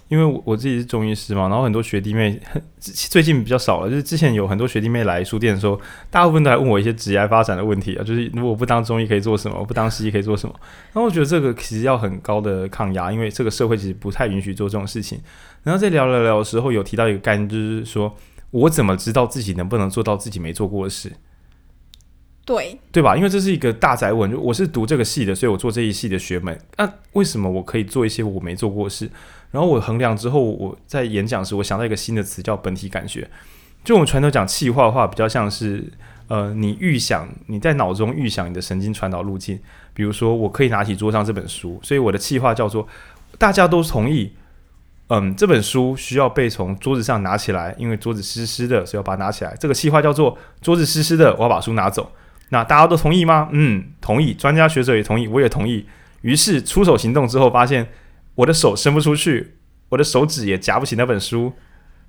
因为我我自己是中医师嘛，然后很多学弟妹 <laughs> 最近比较少了，就是之前有很多学弟妹来书店的时候，大部分都来问我一些职业发展的问题啊，就是如果不当中医可以做什么，我不当西医可以做什么。然后我觉得这个其实要很高的抗压，因为这个社会其实不太允许做这种事情。然后在聊聊聊的时候，有提到一个概念，就是说我怎么知道自己能不能做到自己没做过的事？对对吧？因为这是一个大宅问。我是读这个系的，所以我做这一系的学门。那、为什么我可以做一些我没做过的事？然后我衡量之后，我在演讲时，我想到一个新的词，叫本体感觉。就我们传统讲气化的话，比较像是呃，你预想你在脑中预想你的神经传导路径。比如说，我可以拿起桌上这本书，所以我的气化叫做大家都同意。嗯，这本书需要被从桌子上拿起来，因为桌子湿湿的，所以要把它拿起来。这个气化叫做桌子湿湿的，我要把书拿走。那大家都同意吗？嗯，同意。专家学者也同意，我也同意。于是出手行动之后，发现我的手伸不出去，我的手指也夹不起那本书。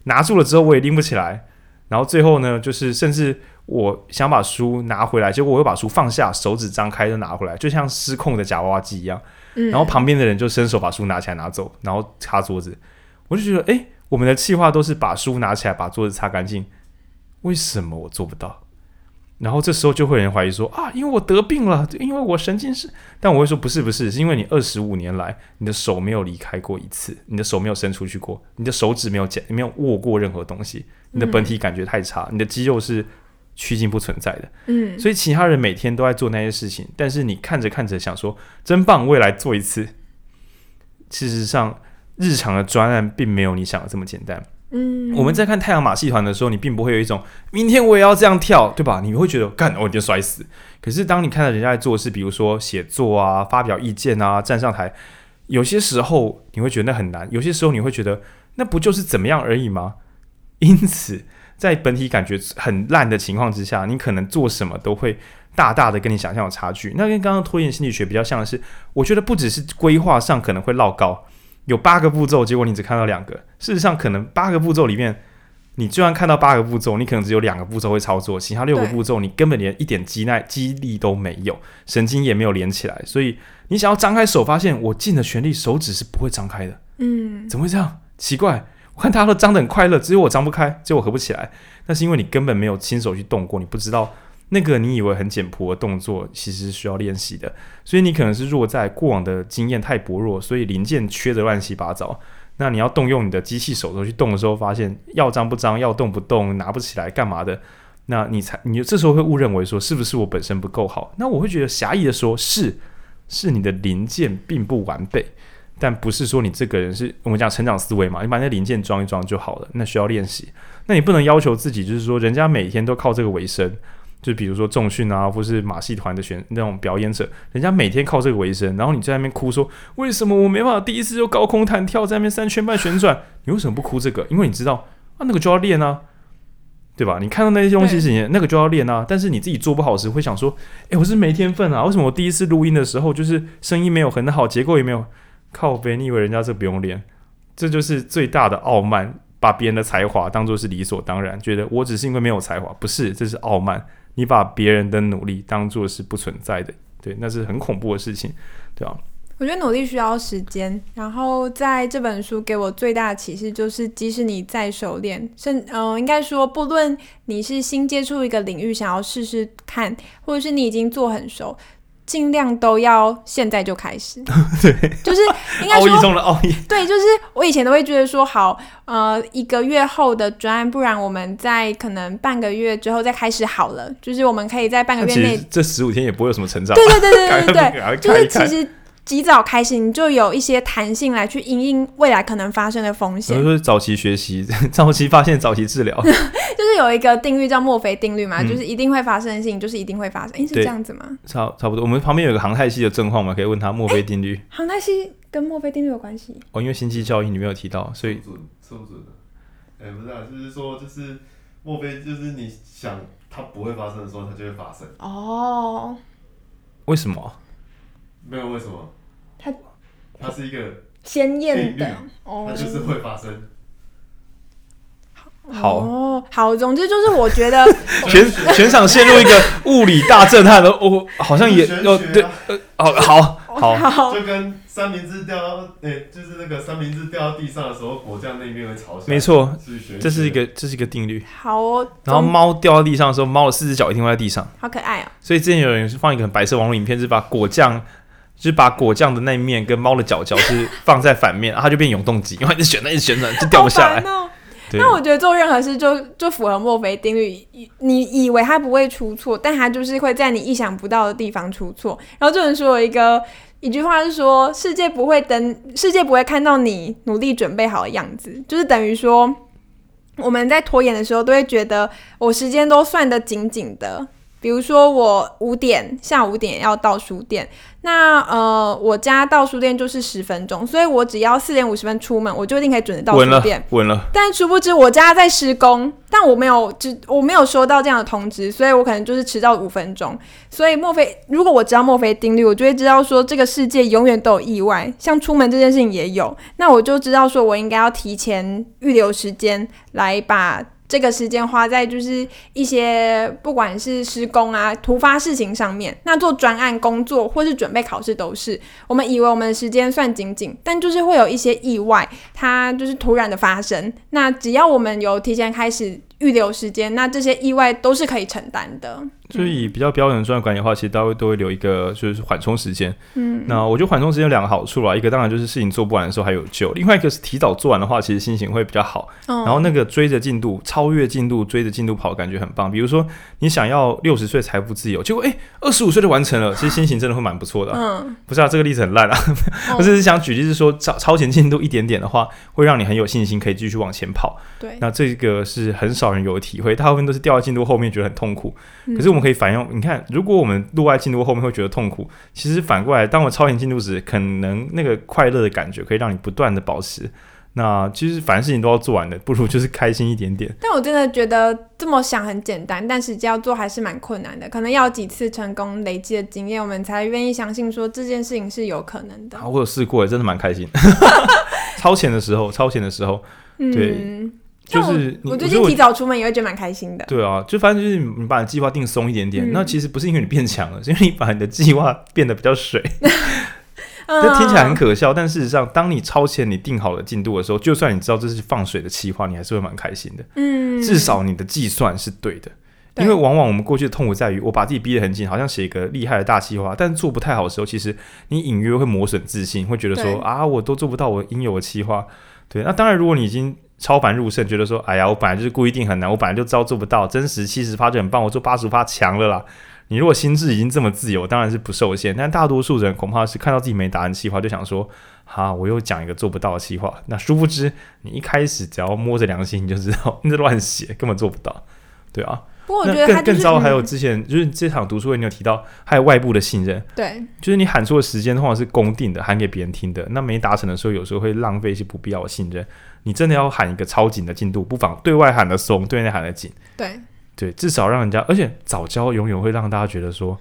拿住了之后，我也拎不起来。然后最后呢，就是甚至我想把书拿回来，结果我又把书放下，手指张开就拿回来，就像失控的夹娃娃机一样。然后旁边的人就伸手把书拿起来拿走，然后擦桌子。我就觉得，哎，我们的计划都是把书拿起来，把桌子擦干净，为什么我做不到？然后这时候就会有人怀疑说啊，因为我得病了，因为我神经是。但我会说不是不是，是因为你二十五年来你的手没有离开过一次，你的手没有伸出去过，你的手指没有剪，没有握过任何东西，你的本体感觉太差，嗯、你的肌肉是趋近不存在的。嗯，所以其他人每天都在做那些事情，但是你看着看着想说真棒，未来做一次。事实上，日常的专案并没有你想的这么简单。嗯，我们在看太阳马戏团的时候，你并不会有一种明天我也要这样跳，对吧？你会觉得干，我一定摔死。可是当你看到人家在做事，比如说写作啊、发表意见啊、站上台，有些时候你会觉得那很难，有些时候你会觉得那不就是怎么样而已吗？因此，在本体感觉很烂的情况之下，你可能做什么都会大大的跟你想象有差距。那跟刚刚拖延心理学比较像的是，我觉得不只是规划上可能会落高。有八个步骤，结果你只看到两个。事实上，可能八个步骤里面，你就算看到八个步骤，你可能只有两个步骤会操作，其他六个步骤你根本连一点肌耐、肌力都没有，神经也没有连起来。所以你想要张开手，发现我尽了全力，手指是不会张开的。嗯，怎么会这样？奇怪，我看大家都张得很快乐，只有我张不开，只有我合不起来。那是因为你根本没有亲手去动过，你不知道。那个你以为很简朴的动作，其实是需要练习的。所以你可能是弱在过往的经验太薄弱，所以零件缺得乱七八糟。那你要动用你的机器手头去动的时候，发现要张不张，要动不动，拿不起来干嘛的？那你才你这时候会误认为说，是不是我本身不够好？那我会觉得狭义的说，是是你的零件并不完备，但不是说你这个人是我们讲成长思维嘛？你把那零件装一装就好了。那需要练习。那你不能要求自己，就是说人家每天都靠这个为生。就比如说重训啊，或是马戏团的选那种表演者，人家每天靠这个为生，然后你在那边哭说，为什么我没办法第一次就高空弹跳，在那边三圈半旋转？你为什么不哭这个？因为你知道啊，那个就要练啊，对吧？你看到那些东西是你那个就要练啊，但是你自己做不好时会想说，诶，我是没天分啊，为什么我第一次录音的时候就是声音没有很好，结构也没有靠北？你以为人家这不用练？这就是最大的傲慢，把别人的才华当做是理所当然，觉得我只是因为没有才华，不是，这是傲慢。你把别人的努力当做是不存在的，对，那是很恐怖的事情，对吧？我觉得努力需要时间，然后在这本书给我最大的启示就是，即使你再熟练，甚嗯、呃，应该说，不论你是新接触一个领域，想要试试看，或者是你已经做很熟。尽量都要现在就开始，<laughs> 对，就是应该说奥义中的奥义。对，就是我以前都会觉得说，好，呃，一个月后的专案，不然我们在可能半个月之后再开始好了，就是我们可以在半个月内，这十五天也不会有什么成长。对对对对对对，对，<laughs> 就是其实。及早开始，你就有一些弹性来去因应未来可能发生的风险。比如说早期学习，<laughs> 早期发现，早期治疗，<laughs> 就是有一个定律叫墨菲定律嘛，嗯、就是一定会发生的事情，就是一定会发生。诶，是这样子吗？差差不多。我们旁边有个航太系的正晃嘛，可以问他墨菲定律。航太系跟墨菲定律有关系？哦，因为星际效应你没有提到，所以准准不准的？哎、欸，不是啊，就是说，就是墨菲，就是你想它不会发生的时候，它就会发生。哦，为什么？没有为什么。它。是一个鲜艳的，它就是会发生。好哦，好，总之就是我觉得 <laughs> 全全场陷入一个物理大震撼的，我好像也要对，呃，好好好，就跟三明治掉到，诶，就是那个三明治掉到地上的时候，果酱那边会朝下。没错，这是一个这是一个定律。好哦，然后猫掉到地上的时候，猫的四只脚一定会在地上，好可爱哦。所以之前有人是放一个白色网络影片，是把果酱。就是把果酱的那一面跟猫的脚脚是放在反面，然 <laughs> 后它就变永动机，因为一直旋转，一直旋转就掉不下来。哦、那我觉得做任何事就就符合墨菲定律，你以为它不会出错，但它就是会在你意想不到的地方出错。然后这本书有一个一句话是说：世界不会等，世界不会看到你努力准备好的样子，就是等于说我们在拖延的时候都会觉得我时间都算得紧紧的。比如说我五点下午五点要到书店，那呃我家到书店就是十分钟，所以我只要四点五十分出门，我就一定可以准时到书店。稳了，但殊不知我家在施工，但我没有只我没有收到这样的通知，所以我可能就是迟到五分钟。所以墨菲，如果我知道墨菲定律，我就会知道说这个世界永远都有意外，像出门这件事情也有，那我就知道说我应该要提前预留时间来把。这个时间花在就是一些不管是施工啊、突发事情上面，那做专案工作或是准备考试都是。我们以为我们的时间算紧紧，但就是会有一些意外，它就是突然的发生。那只要我们有提前开始。预留时间，那这些意外都是可以承担的。所以比较标准的专业管理的话，其实大家都会留一个就是缓冲时间。嗯，那我觉得缓冲时间有两个好处啦，一个当然就是事情做不完的时候还有救，另外一个是提早做完的话，其实心情会比较好。哦、然后那个追着进度、超越进度、追着进度跑，感觉很棒。比如说你想要六十岁财富自由，结果哎，二十五岁就完成了，<laughs> 其实心情真的会蛮不错的。嗯，不是啊，这个例子很烂啊。我、哦、只是想举例是说超超前进度一点点的话，会让你很有信心，可以继续往前跑。对，那这个是很少人有体会，大部分都是掉在进度后面，觉得很痛苦。嗯、可是我们可以反用，你看，如果我们落在进度后面会觉得痛苦，其实反过来，当我超前进度时，可能那个快乐的感觉可以让你不断的保持。那其实凡事情都要做完的，不如就是开心一点点。但我真的觉得这么想很简单，但实际要做还是蛮困难的，可能要几次成功累积的经验，我们才愿意相信说这件事情是有可能的。我有试过，真的蛮开心。<laughs> 超前的时候，超前的时候，对。嗯就是我最近提早出门也会觉得蛮开心的。对啊，就反正就是你把计划定松一点点，嗯、那其实不是因为你变强了，是因为你把你的计划变得比较水。<laughs> 这听起来很可笑，但事实上，当你超前你定好了进度的时候，就算你知道这是放水的计划，你还是会蛮开心的。嗯，至少你的计算是对的。因为往往我们过去的痛苦在于，我把自己逼得很紧，好像写一个厉害的大计划，但做不太好的时候，其实你隐约会磨损自信，会觉得说啊，我都做不到我应有的计划。对，那当然，如果你已经超凡入圣，觉得说，哎呀，我本来就是故意定很难，我本来就知道做不到，真实七十趴就很棒，我做八十趴强了啦。你如果心智已经这么自由，当然是不受限。但大多数人恐怕是看到自己没答案计划，就想说，哈，我又讲一个做不到的计划。那殊不知，你一开始只要摸着良心，你就知道 <laughs> 你在乱写，根本做不到。对啊。不过我觉得、就是、更更糟，还有之前、嗯、就是这场读书会，你有提到还有外部的信任。对，就是你喊出的时间通常是公定的，喊给别人听的。那没达成的时候，有时候会浪费一些不必要的信任。你真的要喊一个超紧的进度，不妨对外喊的松，对内喊的紧。对对，至少让人家，而且早交永远会让大家觉得说，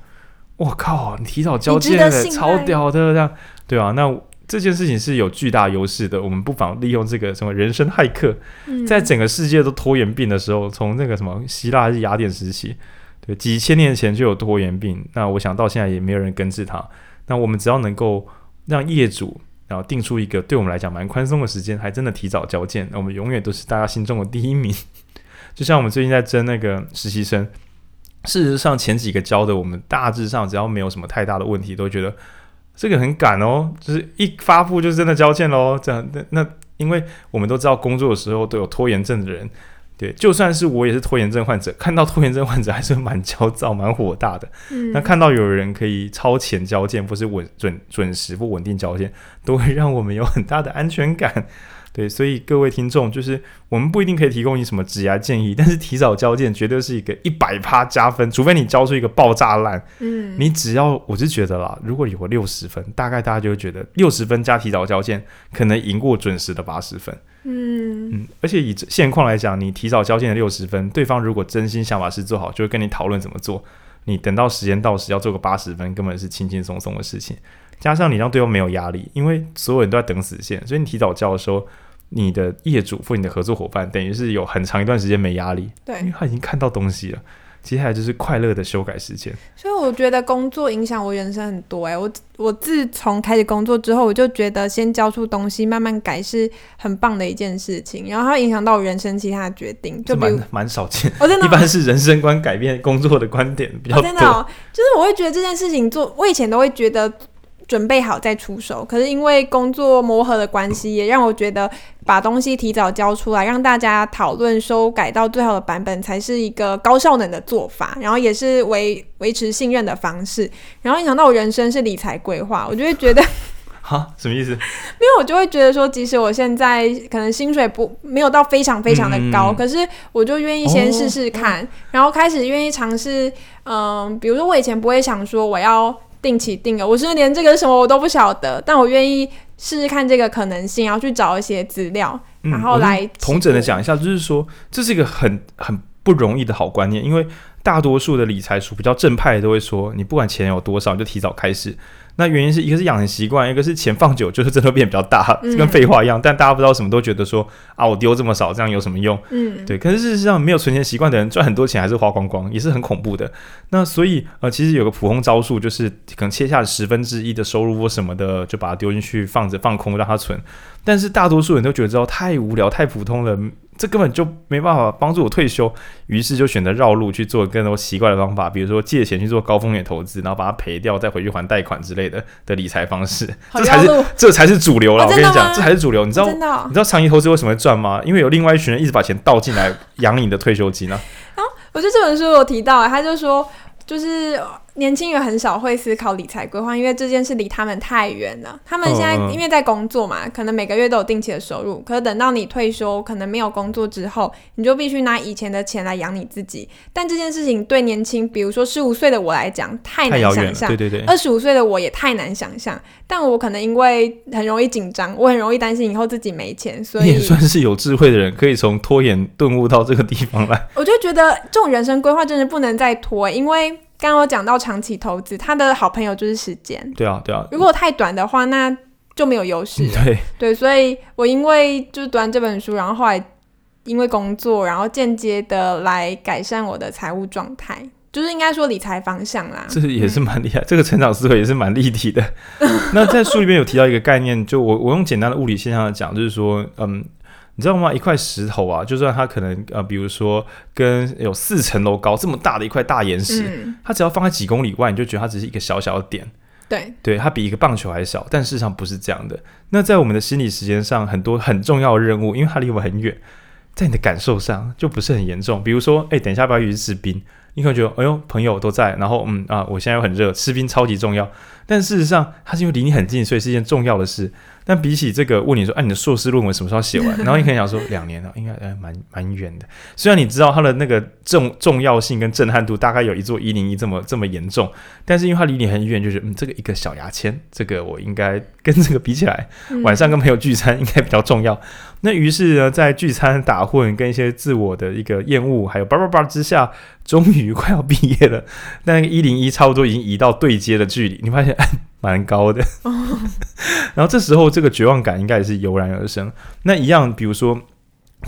我靠，你提早交件，超屌的这样，对啊，那这件事情是有巨大优势的，我们不妨利用这个什么人生骇客，嗯、在整个世界都拖延病的时候，从那个什么希腊还是雅典时期，对，几千年前就有拖延病，那我想到现在也没有人根治它。那我们只要能够让业主。然后定出一个对我们来讲蛮宽松的时间，还真的提早交件，我们永远都是大家心中的第一名。<laughs> 就像我们最近在争那个实习生，事实上前几个交的，我们大致上只要没有什么太大的问题，都觉得这个很赶哦，就是一发布就真的交件喽。这样那那，因为我们都知道工作的时候都有拖延症的人。对，就算是我也是拖延症患者，看到拖延症患者还是蛮焦躁、蛮火大的。嗯，那看到有人可以超前交件，不是稳准准时不稳定交件，都会让我们有很大的安全感。对，所以各位听众，就是我们不一定可以提供你什么指涯建议，但是提早交件绝对是一个一百趴加分，除非你交出一个爆炸烂。嗯，你只要我是觉得啦，如果有个六十分，大概大家就会觉得六十分加提早交件，可能赢过准时的八十分。嗯嗯，而且以现况来讲，你提早交件的六十分，对方如果真心想把事做好，就会跟你讨论怎么做。你等到时间到时要做个八十分，根本是轻轻松松的事情。加上你让对方没有压力，因为所有人都在等死线，所以你提早交的时候，你的业主或你的合作伙伴等于是有很长一段时间没压力，对，因为他已经看到东西了。接下来就是快乐的修改时间，所以我觉得工作影响我人生很多哎、欸。我我自从开始工作之后，我就觉得先交出东西，慢慢改是很棒的一件事情。然后它影响到我人生其他的决定，就蛮蛮少见。我真的，一般是人生观改变，工作的观点比较多。真的、哦，就是我会觉得这件事情做，我以前都会觉得。准备好再出手，可是因为工作磨合的关系，也让我觉得把东西提早交出来，让大家讨论修改到最好的版本，才是一个高效能的做法，然后也是维维持信任的方式。然后影响到我人生是理财规划，我就会觉得，<laughs> 哈，什么意思？因为我就会觉得说，即使我现在可能薪水不没有到非常非常的高，嗯、可是我就愿意先试试看，哦、然后开始愿意尝试。嗯，比如说我以前不会想说我要。定期定额，我是连这个是什么我都不晓得，但我愿意试试看这个可能性，然后去找一些资料，嗯、然后来同整的讲一下，就是说这是一个很很不容易的好观念，因为大多数的理财书比较正派的都会说，你不管钱有多少，你就提早开始。那原因是一个是养成习惯，一个是钱放久就是真的变比较大，跟废话一样。嗯、但大家不知道什么都觉得说啊，我丢这么少，这样有什么用？嗯，对。可是事实上，没有存钱习惯的人赚很多钱还是花光光，也是很恐怖的。那所以呃，其实有个普通招数，就是可能切下十分之一的收入或什么的，就把它丢进去放着放空，让它存。但是大多数人都觉得这太无聊、太普通了。这根本就没办法帮助我退休，于是就选择绕路去做更多奇怪的方法，比如说借钱去做高风险投资，然后把它赔掉，再回去还贷款之类的的理财方式，这才是这才是主流了。哦、我跟你讲，这才是主流。你知道、哦、你知道长期投资为什么会赚吗？因为有另外一群人一直把钱倒进来养你的退休金呢。<laughs> 啊，我觉得这本书有提到，他就说就是。年轻人很少会思考理财规划，因为这件事离他们太远了。他们现在因为在工作嘛，可能每个月都有定期的收入。可是等到你退休，可能没有工作之后，你就必须拿以前的钱来养你自己。但这件事情对年轻，比如说十五岁的我来讲，太难想象。对对对，二十五岁的我也太难想象。但我可能因为很容易紧张，我很容易担心以后自己没钱，所以你也算是有智慧的人，可以从拖延顿悟到这个地方来。我就觉得这种人生规划真的不能再拖，因为。刚刚我讲到长期投资，他的好朋友就是时间。对啊，对啊。如果太短的话，那就没有优势。<laughs> 对对，所以我因为就是读完这本书，然后后来因为工作，然后间接的来改善我的财务状态，就是应该说理财方向啦。这也是蛮厉害，嗯、<laughs> 这个成长思维也是蛮立体的。<laughs> 那在书里面有提到一个概念，就我我用简单的物理现象来讲，就是说，嗯。你知道吗？一块石头啊，就算它可能呃，比如说跟有四层楼高这么大的一块大岩石，嗯、它只要放在几公里外，你就觉得它只是一个小小的点。对，对，它比一个棒球还小，但事实上不是这样的。那在我们的心理时间上，很多很重要的任务，因为它离我们很远，在你的感受上就不是很严重。比如说，哎，等一下要不要去吃冰？你可能觉得，哎呦，朋友都在，然后嗯啊，我现在又很热，吃冰超级重要。但事实上，它是因为离你很近，所以是一件重要的事。但比起这个问你说，哎、啊，你的硕士论文什么时候写完？<laughs> 然后你可能想说两年了，应该呃蛮蛮远的。虽然你知道它的那个重重要性跟震撼度大概有一座一零一这么这么严重，但是因为它离你很远，就是嗯，这个一个小牙签，这个我应该跟这个比起来，晚上跟朋友聚餐应该比较重要。嗯、那于是呢，在聚餐打混跟一些自我的一个厌恶，还有叭叭叭之下，终于快要毕业了。但那个一零一差不多已经移到对接的距离，你发现哎。蛮高的，<laughs> 然后这时候这个绝望感应该也是油然而生。那一样，比如说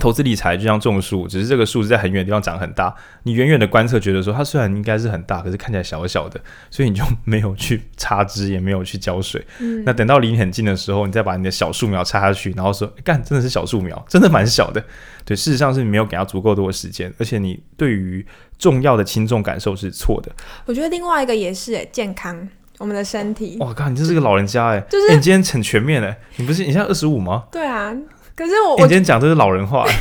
投资理财就像种树，只是这个树是在很远的地方长很大。你远远的观测，觉得说它虽然应该是很大，可是看起来小小的，所以你就没有去插枝，也没有去浇水。嗯、那等到离你很近的时候，你再把你的小树苗插下去，然后说干，真的是小树苗，真的蛮小的。对，事实上是你没有给它足够多的时间，而且你对于重要的轻重感受是错的。我觉得另外一个也是诶，健康。我们的身体，哇靠！你这是个老人家哎，就是、欸、你今天很全面哎，你不是你现在二十五吗？对啊，可是我、欸、你今天讲的是老人话。<laughs>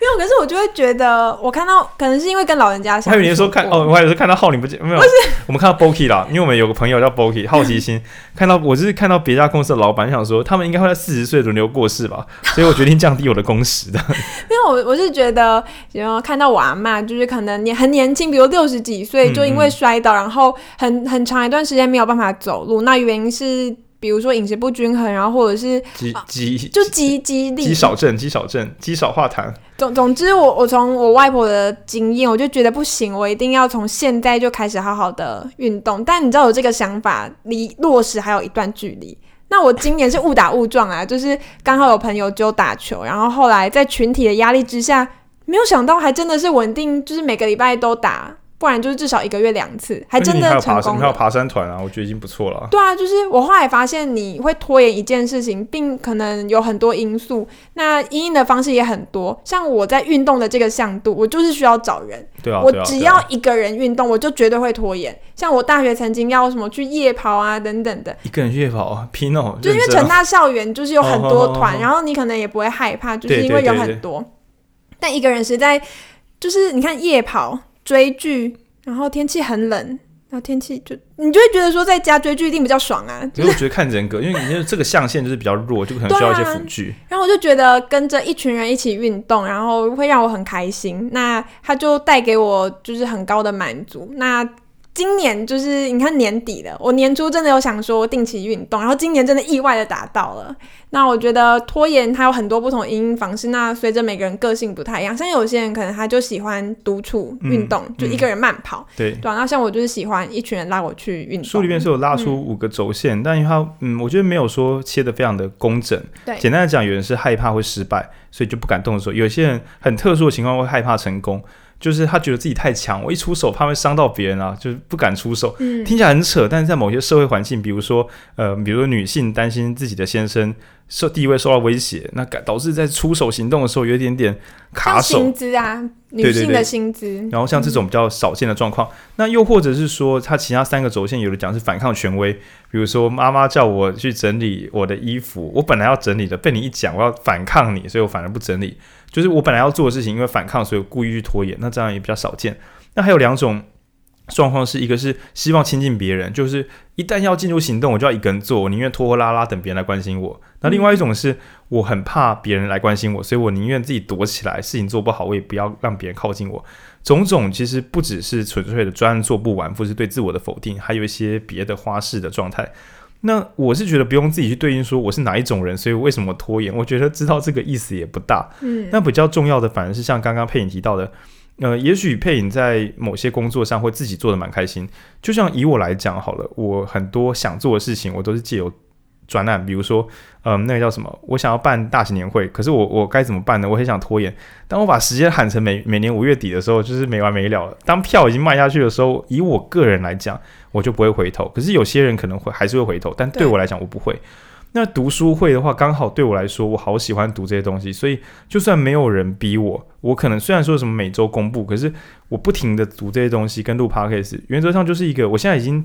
没有，可是我就会觉得，我看到可能是因为跟老人家相处。还有你说看哦，我还有时候看到浩，你不见没有？不是，我们看到 Boki 啦，因为我们有个朋友叫 Boki，好奇心 <laughs> 看到我就是看到别家公司的老板，想说他们应该会在四十岁轮流过世吧，所以我决定降低我的工时的。<laughs> 因为我我是觉得，然后看到我阿嬷，就是可能你很年轻，比如六十几岁，就因为摔倒，然后很很长一段时间没有办法走路，那原因是。比如说饮食不均衡，然后或者是肌肌就肌肌力，肌少症，肌少症，肌少化痰。总总之我，我我从我外婆的经验，我就觉得不行，我一定要从现在就开始好好的运动。但你知道，我这个想法离落实还有一段距离。那我今年是误打误撞啊，就是刚好有朋友就打球，然后后来在群体的压力之下，没有想到还真的是稳定，就是每个礼拜都打。不然就是至少一个月两次，还真的成功。你还有爬山团啊，我觉得已经不错了。对啊，就是我后来发现，你会拖延一件事情，并可能有很多因素。那因应的方式也很多，像我在运动的这个向度，我就是需要找人。对啊，我只要一个人运动，我就绝对会拖延。像我大学曾经要什么去夜跑啊等等的，一个人去夜跑啊，拼哦，就因为成大校园就是有很多团，然后你可能也不会害怕，就是因为有很多。但一个人实在就是你看夜跑。追剧，然后天气很冷，然后天气就你就会觉得说在家追剧一定比较爽啊。所以我觉得看人格，因为你这个象限就是比较弱，就可能需要一些辅具。<laughs> 然后我就觉得跟着一群人一起运动，然后会让我很开心。那它就带给我就是很高的满足。那这今年就是你看年底了，我年初真的有想说定期运动，然后今年真的意外的达到了。那我觉得拖延它有很多不同的因应方式，那随着每个人个性不太一样，像有些人可能他就喜欢独处运动，嗯、就一个人慢跑，嗯、对对、啊。那像我就是喜欢一群人拉我去运动。书里面是有拉出五个轴线，嗯、但因为它嗯，我觉得没有说切得非常的工整。对，简单的讲，有人是害怕会失败，所以就不敢动手；有些人很特殊的情况会害怕成功。就是他觉得自己太强，我一出手怕会伤到别人啊，就是不敢出手。嗯，听起来很扯，但是在某些社会环境，比如说呃，比如说女性担心自己的先生受地位受到威胁，那导致在出手行动的时候有一点点卡手。薪资啊，女性的薪资。然后像这种比较少见的状况，嗯、那又或者是说，他其他三个轴线，有的讲是反抗权威，比如说妈妈叫我去整理我的衣服，我本来要整理的，被你一讲，我要反抗你，所以我反而不整理。就是我本来要做的事情，因为反抗，所以我故意去拖延。那这样也比较少见。那还有两种状况，是一个是希望亲近别人，就是一旦要进入行动，我就要一个人做，我宁愿拖拖拉拉等别人来关心我。那另外一种是我很怕别人来关心我，所以我宁愿自己躲起来，事情做不好，我也不要让别人靠近我。种种其实不只是纯粹的专案做不完，或是对自我的否定，还有一些别的花式的状态。那我是觉得不用自己去对应说我是哪一种人，所以为什么拖延？我觉得知道这个意思也不大。嗯，那比较重要的反而是像刚刚佩影提到的，呃，也许配影在某些工作上会自己做的蛮开心。就像以我来讲好了，我很多想做的事情，我都是借由。专案，比如说，嗯，那个叫什么？我想要办大型年会，可是我我该怎么办呢？我很想拖延。当我把时间喊成每每年五月底的时候，就是没完没了了。当票已经卖下去的时候，以我个人来讲，我就不会回头。可是有些人可能会还是会回头，但对我来讲，我不会。那读书会的话，刚好对我来说，我好喜欢读这些东西，所以就算没有人逼我，我可能虽然说什么每周公布，可是我不停的读这些东西，跟录 Podcast，原则上就是一个，我现在已经。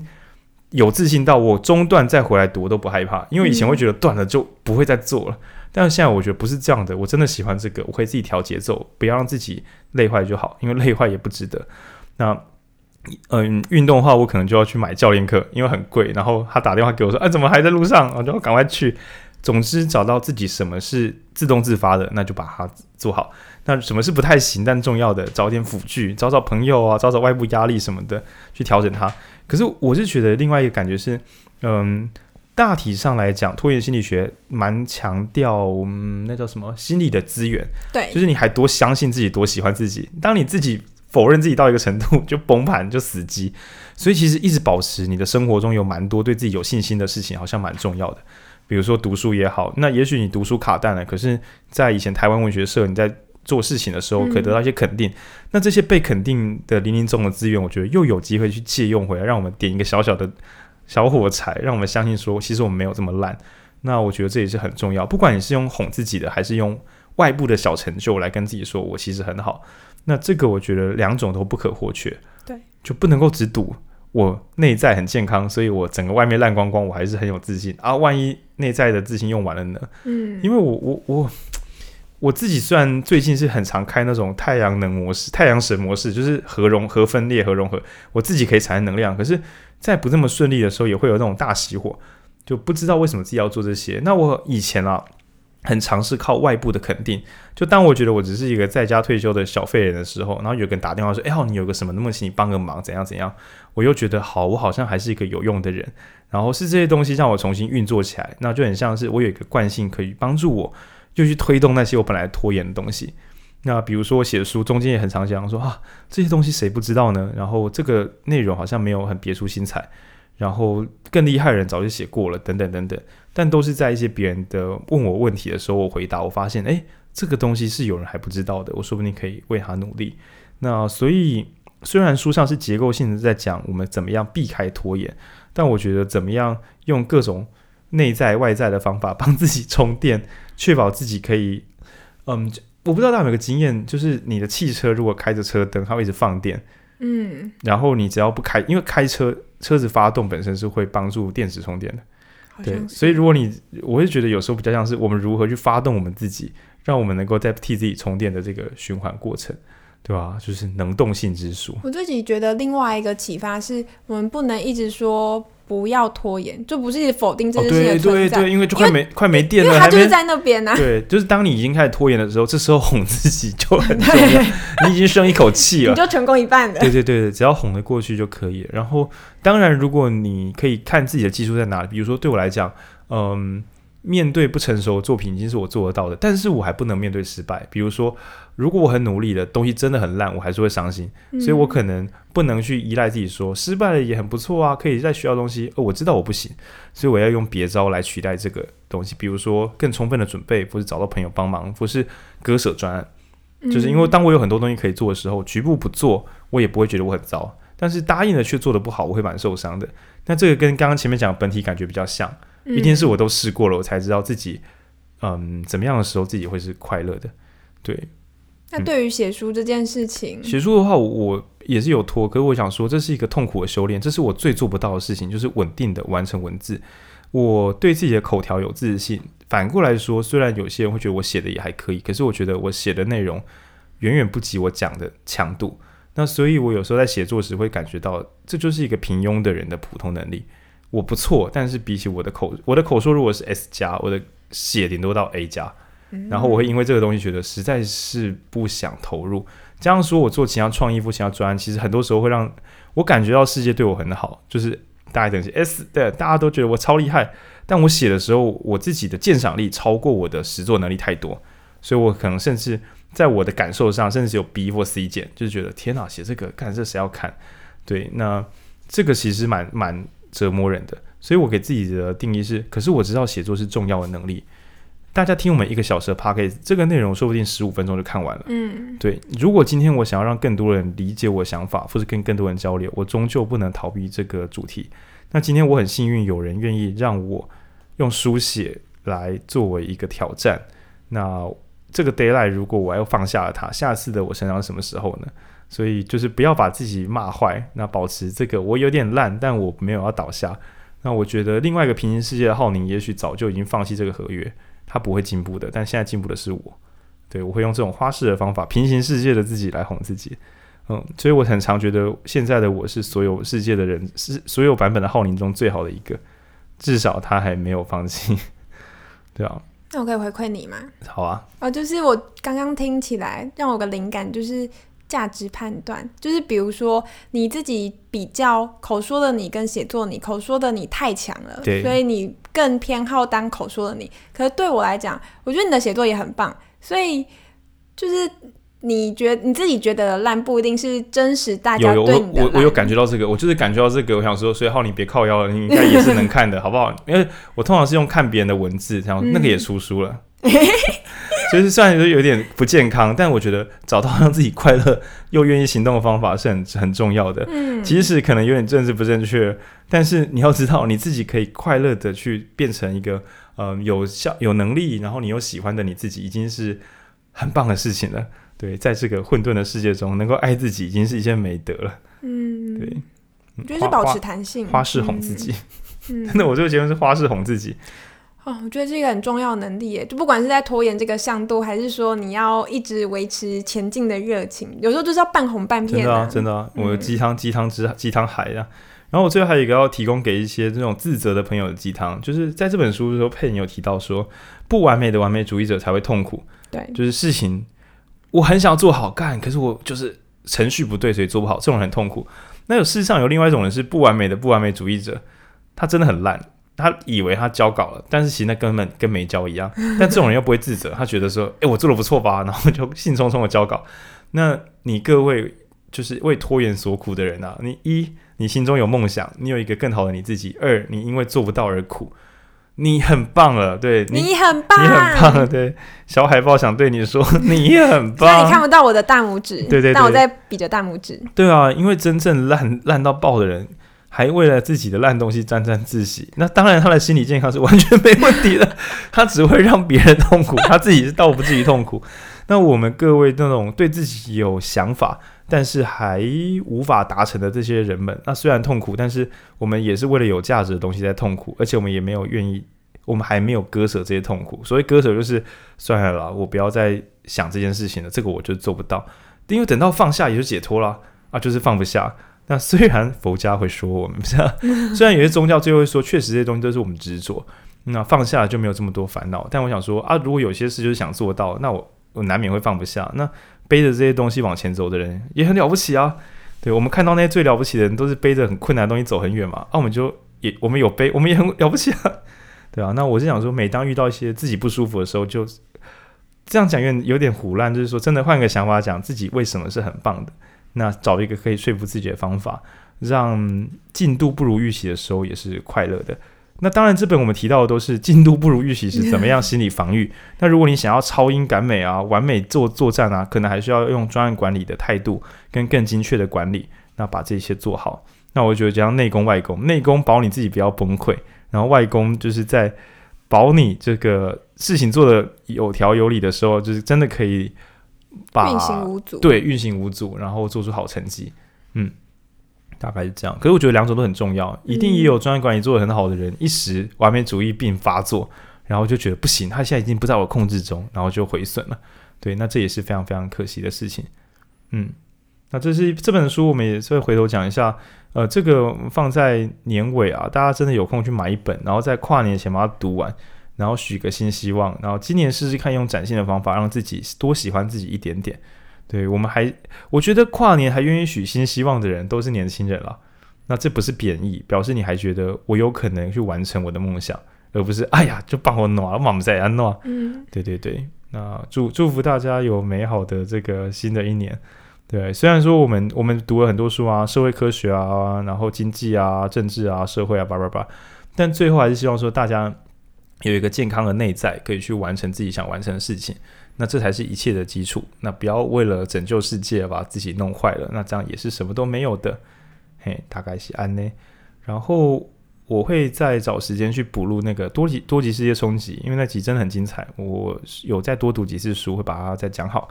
有自信到我中断再回来读都不害怕，因为以前会觉得断了就不会再做了，但是现在我觉得不是这样的，我真的喜欢这个，我可以自己调节奏，不要让自己累坏就好，因为累坏也不值得。那嗯，运动的话，我可能就要去买教练课，因为很贵。然后他打电话给我说：“哎，怎么还在路上？”我就赶快去。总之，找到自己什么是自动自发的，那就把它做好。那什么是不太行但重要的，找点辅具，找找朋友啊，找找外部压力什么的，去调整它。可是我是觉得另外一个感觉是，嗯，大体上来讲，拖延心理学蛮强调，嗯，那叫什么心理的资源，对，就是你还多相信自己，多喜欢自己。当你自己否认自己到一个程度，<laughs> 就崩盘，就死机。所以其实一直保持你的生活中有蛮多对自己有信心的事情，好像蛮重要的。比如说读书也好，那也许你读书卡蛋了，可是，在以前台湾文学社，你在做事情的时候可以得到一些肯定，嗯、那这些被肯定的林林总总的资源，我觉得又有机会去借用回来，让我们点一个小小的小火柴，让我们相信说，其实我们没有这么烂。那我觉得这也是很重要。不管你是用哄自己的，还是用外部的小成就来跟自己说我其实很好，那这个我觉得两种都不可或缺。对，就不能够只赌我内在很健康，所以我整个外面烂光光，我还是很有自信啊。万一内在的自信用完了呢？嗯，因为我我我。我自己虽然最近是很常开那种太阳能模式、太阳神模式，就是核融、核分裂、核融合，我自己可以产生能量。可是，在不这么顺利的时候，也会有那种大熄火，就不知道为什么自己要做这些。那我以前啊，很尝试靠外部的肯定。就当我觉得我只是一个在家退休的小废人的时候，然后有个人打电话说：“哎，好，你有个什么，能不能请你帮个忙？怎样怎样？”我又觉得好，我好像还是一个有用的人。然后是这些东西让我重新运作起来，那就很像是我有一个惯性可以帮助我。就去推动那些我本来拖延的东西。那比如说我写书中间也很常讲说啊，这些东西谁不知道呢？然后这个内容好像没有很别出心裁，然后更厉害的人早就写过了，等等等等。但都是在一些别人的问我问题的时候，我回答，我发现诶，这个东西是有人还不知道的，我说不定可以为他努力。那所以虽然书上是结构性的在讲我们怎么样避开拖延，但我觉得怎么样用各种内在外在的方法帮自己充电。确保自己可以，嗯，我不知道大家有没有个经验，就是你的汽车如果开着车灯，它会一直放电，嗯，然后你只要不开，因为开车车子发动本身是会帮助电池充电的，对，所以如果你，我会觉得有时候比较像是我们如何去发动我们自己，让我们能够在替自己充电的这个循环过程，对吧？就是能动性之术。我自己觉得另外一个启发是我们不能一直说。不要拖延，就不是否定这件事情的存在。哦、对对对，因为就快没快没电了，因为它就是在那边呢、啊。对，就是当你已经开始拖延的时候，这时候哄自己就很重要。<laughs> 你已经生一口气了，你就成功一半了。对对对，只要哄得过去就可以了。然后，当然，如果你可以看自己的技术在哪里，比如说对我来讲，嗯。面对不成熟的作品已经是我做得到的，但是我还不能面对失败。比如说，如果我很努力的东西真的很烂，我还是会伤心。嗯、所以我可能不能去依赖自己说失败了也很不错啊，可以再学到东西。哦，我知道我不行，所以我要用别招来取代这个东西。比如说更充分的准备，或是找到朋友帮忙，或是割舍专案。就是因为当我有很多东西可以做的时候，局部不做，我也不会觉得我很糟。但是答应了却做的不好，我会蛮受伤的。那这个跟刚刚前面讲的本体感觉比较像。一定是我都试过了，我才知道自己，嗯，怎么样的时候自己会是快乐的。对。那对于写书这件事情，写书的话，我也是有拖，可是我想说，这是一个痛苦的修炼，这是我最做不到的事情，就是稳定的完成文字。我对自己的口条有自信。反过来说，虽然有些人会觉得我写的也还可以，可是我觉得我写的内容远远不及我讲的强度。那所以，我有时候在写作时会感觉到，这就是一个平庸的人的普通能力。我不错，但是比起我的口，我的口说如果是 S 加，我的写顶多到 A 加，然后我会因为这个东西觉得实在是不想投入。这样说，我做其他创意或其他专案，其实很多时候会让我感觉到世界对我很好，就是大家等级 S 对，大家都觉得我超厉害，但我写的时候，我自己的鉴赏力超过我的实作能力太多，所以我可能甚至在我的感受上，甚至有 B 或 C 减，就是觉得天哪，写这个看这谁要看？对，那这个其实蛮蛮。折磨人的，所以我给自己的定义是：可是我知道写作是重要的能力。大家听我们一个小时的 podcast，这个内容说不定十五分钟就看完了。嗯，对。如果今天我想要让更多人理解我想法，或是跟更多人交流，我终究不能逃避这个主题。那今天我很幸运，有人愿意让我用书写来作为一个挑战。那这个 d a y l i g h t 如果我要放下了它，下次的我想想什么时候呢？所以就是不要把自己骂坏，那保持这个我有点烂，但我没有要倒下。那我觉得另外一个平行世界的浩宁，也许早就已经放弃这个合约，他不会进步的。但现在进步的是我，对，我会用这种花式的方法，平行世界的自己来哄自己。嗯，所以我很常觉得现在的我是所有世界的人，是所有版本的浩宁中最好的一个，至少他还没有放弃，<laughs> 对啊。那我可以回馈你吗？好啊。哦，就是我刚刚听起来让我个灵感，就是。价值判断就是，比如说你自己比较口说的你跟写作你，口说的你太强了，对，所以你更偏好当口说的你。可是对我来讲，我觉得你的写作也很棒，所以就是你觉得你自己觉得烂，不一定是真实大家对你的烂。我我有感觉到这个，我就是感觉到这个，我想说，所以浩你别靠腰了，你应该也是能看的，好不好？因为我通常是用看别人的文字，然后那个也出书了。嗯 <laughs> 就是虽然说有点不健康，但我觉得找到让自己快乐又愿意行动的方法是很很重要的。嗯，即使可能有点政治不正确，但是你要知道你自己可以快乐的去变成一个呃有效有能力，然后你又喜欢的你自己，已经是很棒的事情了。对，在这个混沌的世界中，能够爱自己已经是一件美德了。嗯，对，我觉得是保持弹性，花式哄自己。嗯，<laughs> 真的，我这个结论是花式哄自己。哦，我觉得这个很重要的能力耶，就不管是在拖延这个向度，还是说你要一直维持前进的热情，有时候就是要半哄半骗。真的啊，真的啊，我有鸡汤鸡汤之鸡汤海啊。然后我最后还有一个要提供给一些这种自责的朋友的鸡汤，就是在这本书的时候，佩妮有提到说，不完美的完美主义者才会痛苦。对，就是事情我很想要做好干，可是我就是程序不对，所以做不好，这种很痛苦。那有事实上有另外一种人是不完美的不完美主义者，他真的很烂。他以为他交稿了，<laughs> 但是其实那根本跟没交一样。但这种人又不会自责，他觉得说：“诶，我做的不错吧？”然后就兴冲冲的交稿。那你各位就是为拖延所苦的人啊！你一，你心中有梦想，你有一个更好的你自己；二，你因为做不到而苦，你很棒了。对，你，你很棒，<laughs> 你很棒了。对，小海豹想对你说，你很棒。那你看不到我的大拇指，对对对，但我在比着大拇指。对啊，因为真正烂烂到爆的人。还为了自己的烂东西沾沾自喜，那当然他的心理健康是完全没问题的。<laughs> 他只会让别人痛苦，他自己是倒不至于痛苦。那我们各位那种对自己有想法，但是还无法达成的这些人们，那虽然痛苦，但是我们也是为了有价值的东西在痛苦，而且我们也没有愿意，我们还没有割舍这些痛苦。所谓割舍，就是算了啦，我不要再想这件事情了，这个我就做不到，因为等到放下也就解脱了啊，就是放不下。那虽然佛家会说我们，<laughs> 虽然有些宗教最后会说，确实这些东西都是我们执着，那放下就没有这么多烦恼。但我想说啊，如果有些事就是想做到，那我我难免会放不下。那背着这些东西往前走的人也很了不起啊。对，我们看到那些最了不起的人，都是背着很困难的东西走很远嘛。啊，我们就也我们有背，我们也很了不起啊。<laughs> 对啊，那我是想说，每当遇到一些自己不舒服的时候，就这样讲有点有点胡乱，就是说真的换个想法讲，自己为什么是很棒的。那找一个可以说服自己的方法，让进度不如预期的时候也是快乐的。那当然，这本我们提到的都是进度不如预期是怎么样心理防御。<laughs> 那如果你想要超英赶美啊，完美做作战啊，可能还需要用专案管理的态度跟更精确的管理，那把这些做好。那我觉得这样内功外功，内功保你自己不要崩溃，然后外功就是在保你这个事情做得有条有理的时候，就是真的可以。运行无阻，对，运行无阻，然后做出好成绩，嗯，大概是这样。可是我觉得两种都很重要，一定也有专业管理做的很好的人，嗯、一时完美主义病发作，然后就觉得不行，他现在已经不在我控制中，然后就毁损了。对，那这也是非常非常可惜的事情。嗯，那这是这本书，我们也是会回头讲一下。呃，这个放在年尾啊，大家真的有空去买一本，然后在跨年前把它读完。然后许个新希望，然后今年试试看用崭新的方法，让自己多喜欢自己一点点。对，我们还，我觉得跨年还愿意许新希望的人都是年轻人了。那这不是贬义，表示你还觉得我有可能去完成我的梦想，而不是哎呀就帮我弄啊，我们再来弄。嗯，对对对。那祝祝福大家有美好的这个新的一年。对，虽然说我们我们读了很多书啊，社会科学啊，然后经济啊、政治啊、社会啊，叭叭叭，但最后还是希望说大家。有一个健康的内在，可以去完成自己想完成的事情，那这才是一切的基础。那不要为了拯救世界把自己弄坏了，那这样也是什么都没有的。嘿，大概是安呢。然后我会再找时间去补录那个多极多极世界冲击，因为那集真的很精彩。我有再多读几次书，会把它再讲好。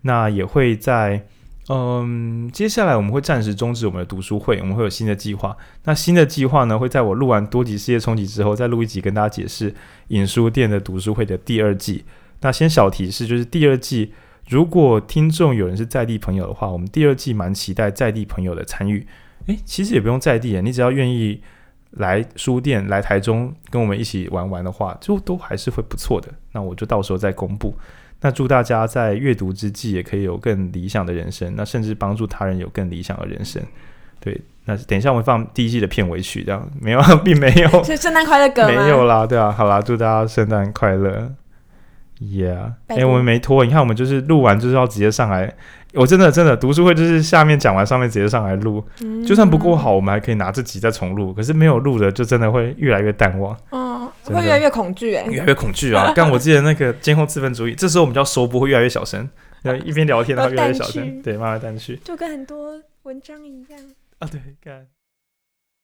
那也会在。嗯，接下来我们会暂时终止我们的读书会，我们会有新的计划。那新的计划呢，会在我录完多集世界冲击之后，再录一集跟大家解释影书店的读书会的第二季。那先小提示，就是第二季，如果听众有人是在地朋友的话，我们第二季蛮期待在地朋友的参与。诶，其实也不用在地，你只要愿意来书店来台中跟我们一起玩玩的话，就都还是会不错的。那我就到时候再公布。那祝大家在阅读之际也可以有更理想的人生，那甚至帮助他人有更理想的人生。对，那等一下我们放第一季的片尾曲，这样没有，<laughs> 并没有。是圣诞快乐歌？没有啦，对啊，好啦，祝大家圣诞快乐。Yeah，哎、欸，我们没拖，你看我们就是录完就是要直接上来。我真的真的读书会就是下面讲完，上面直接上来录，嗯、就算不够好，我们还可以拿这集再重录。可是没有录的，就真的会越来越淡忘。哦，会越来越恐惧哎，越来越恐惧啊！<laughs> 刚我记得那个监控资本主义，这时候我们就要收播，会越来越小声，然后一边聊天 <laughs> 然后越来越小声，对，慢慢淡去，就跟很多文章一样啊，对，看。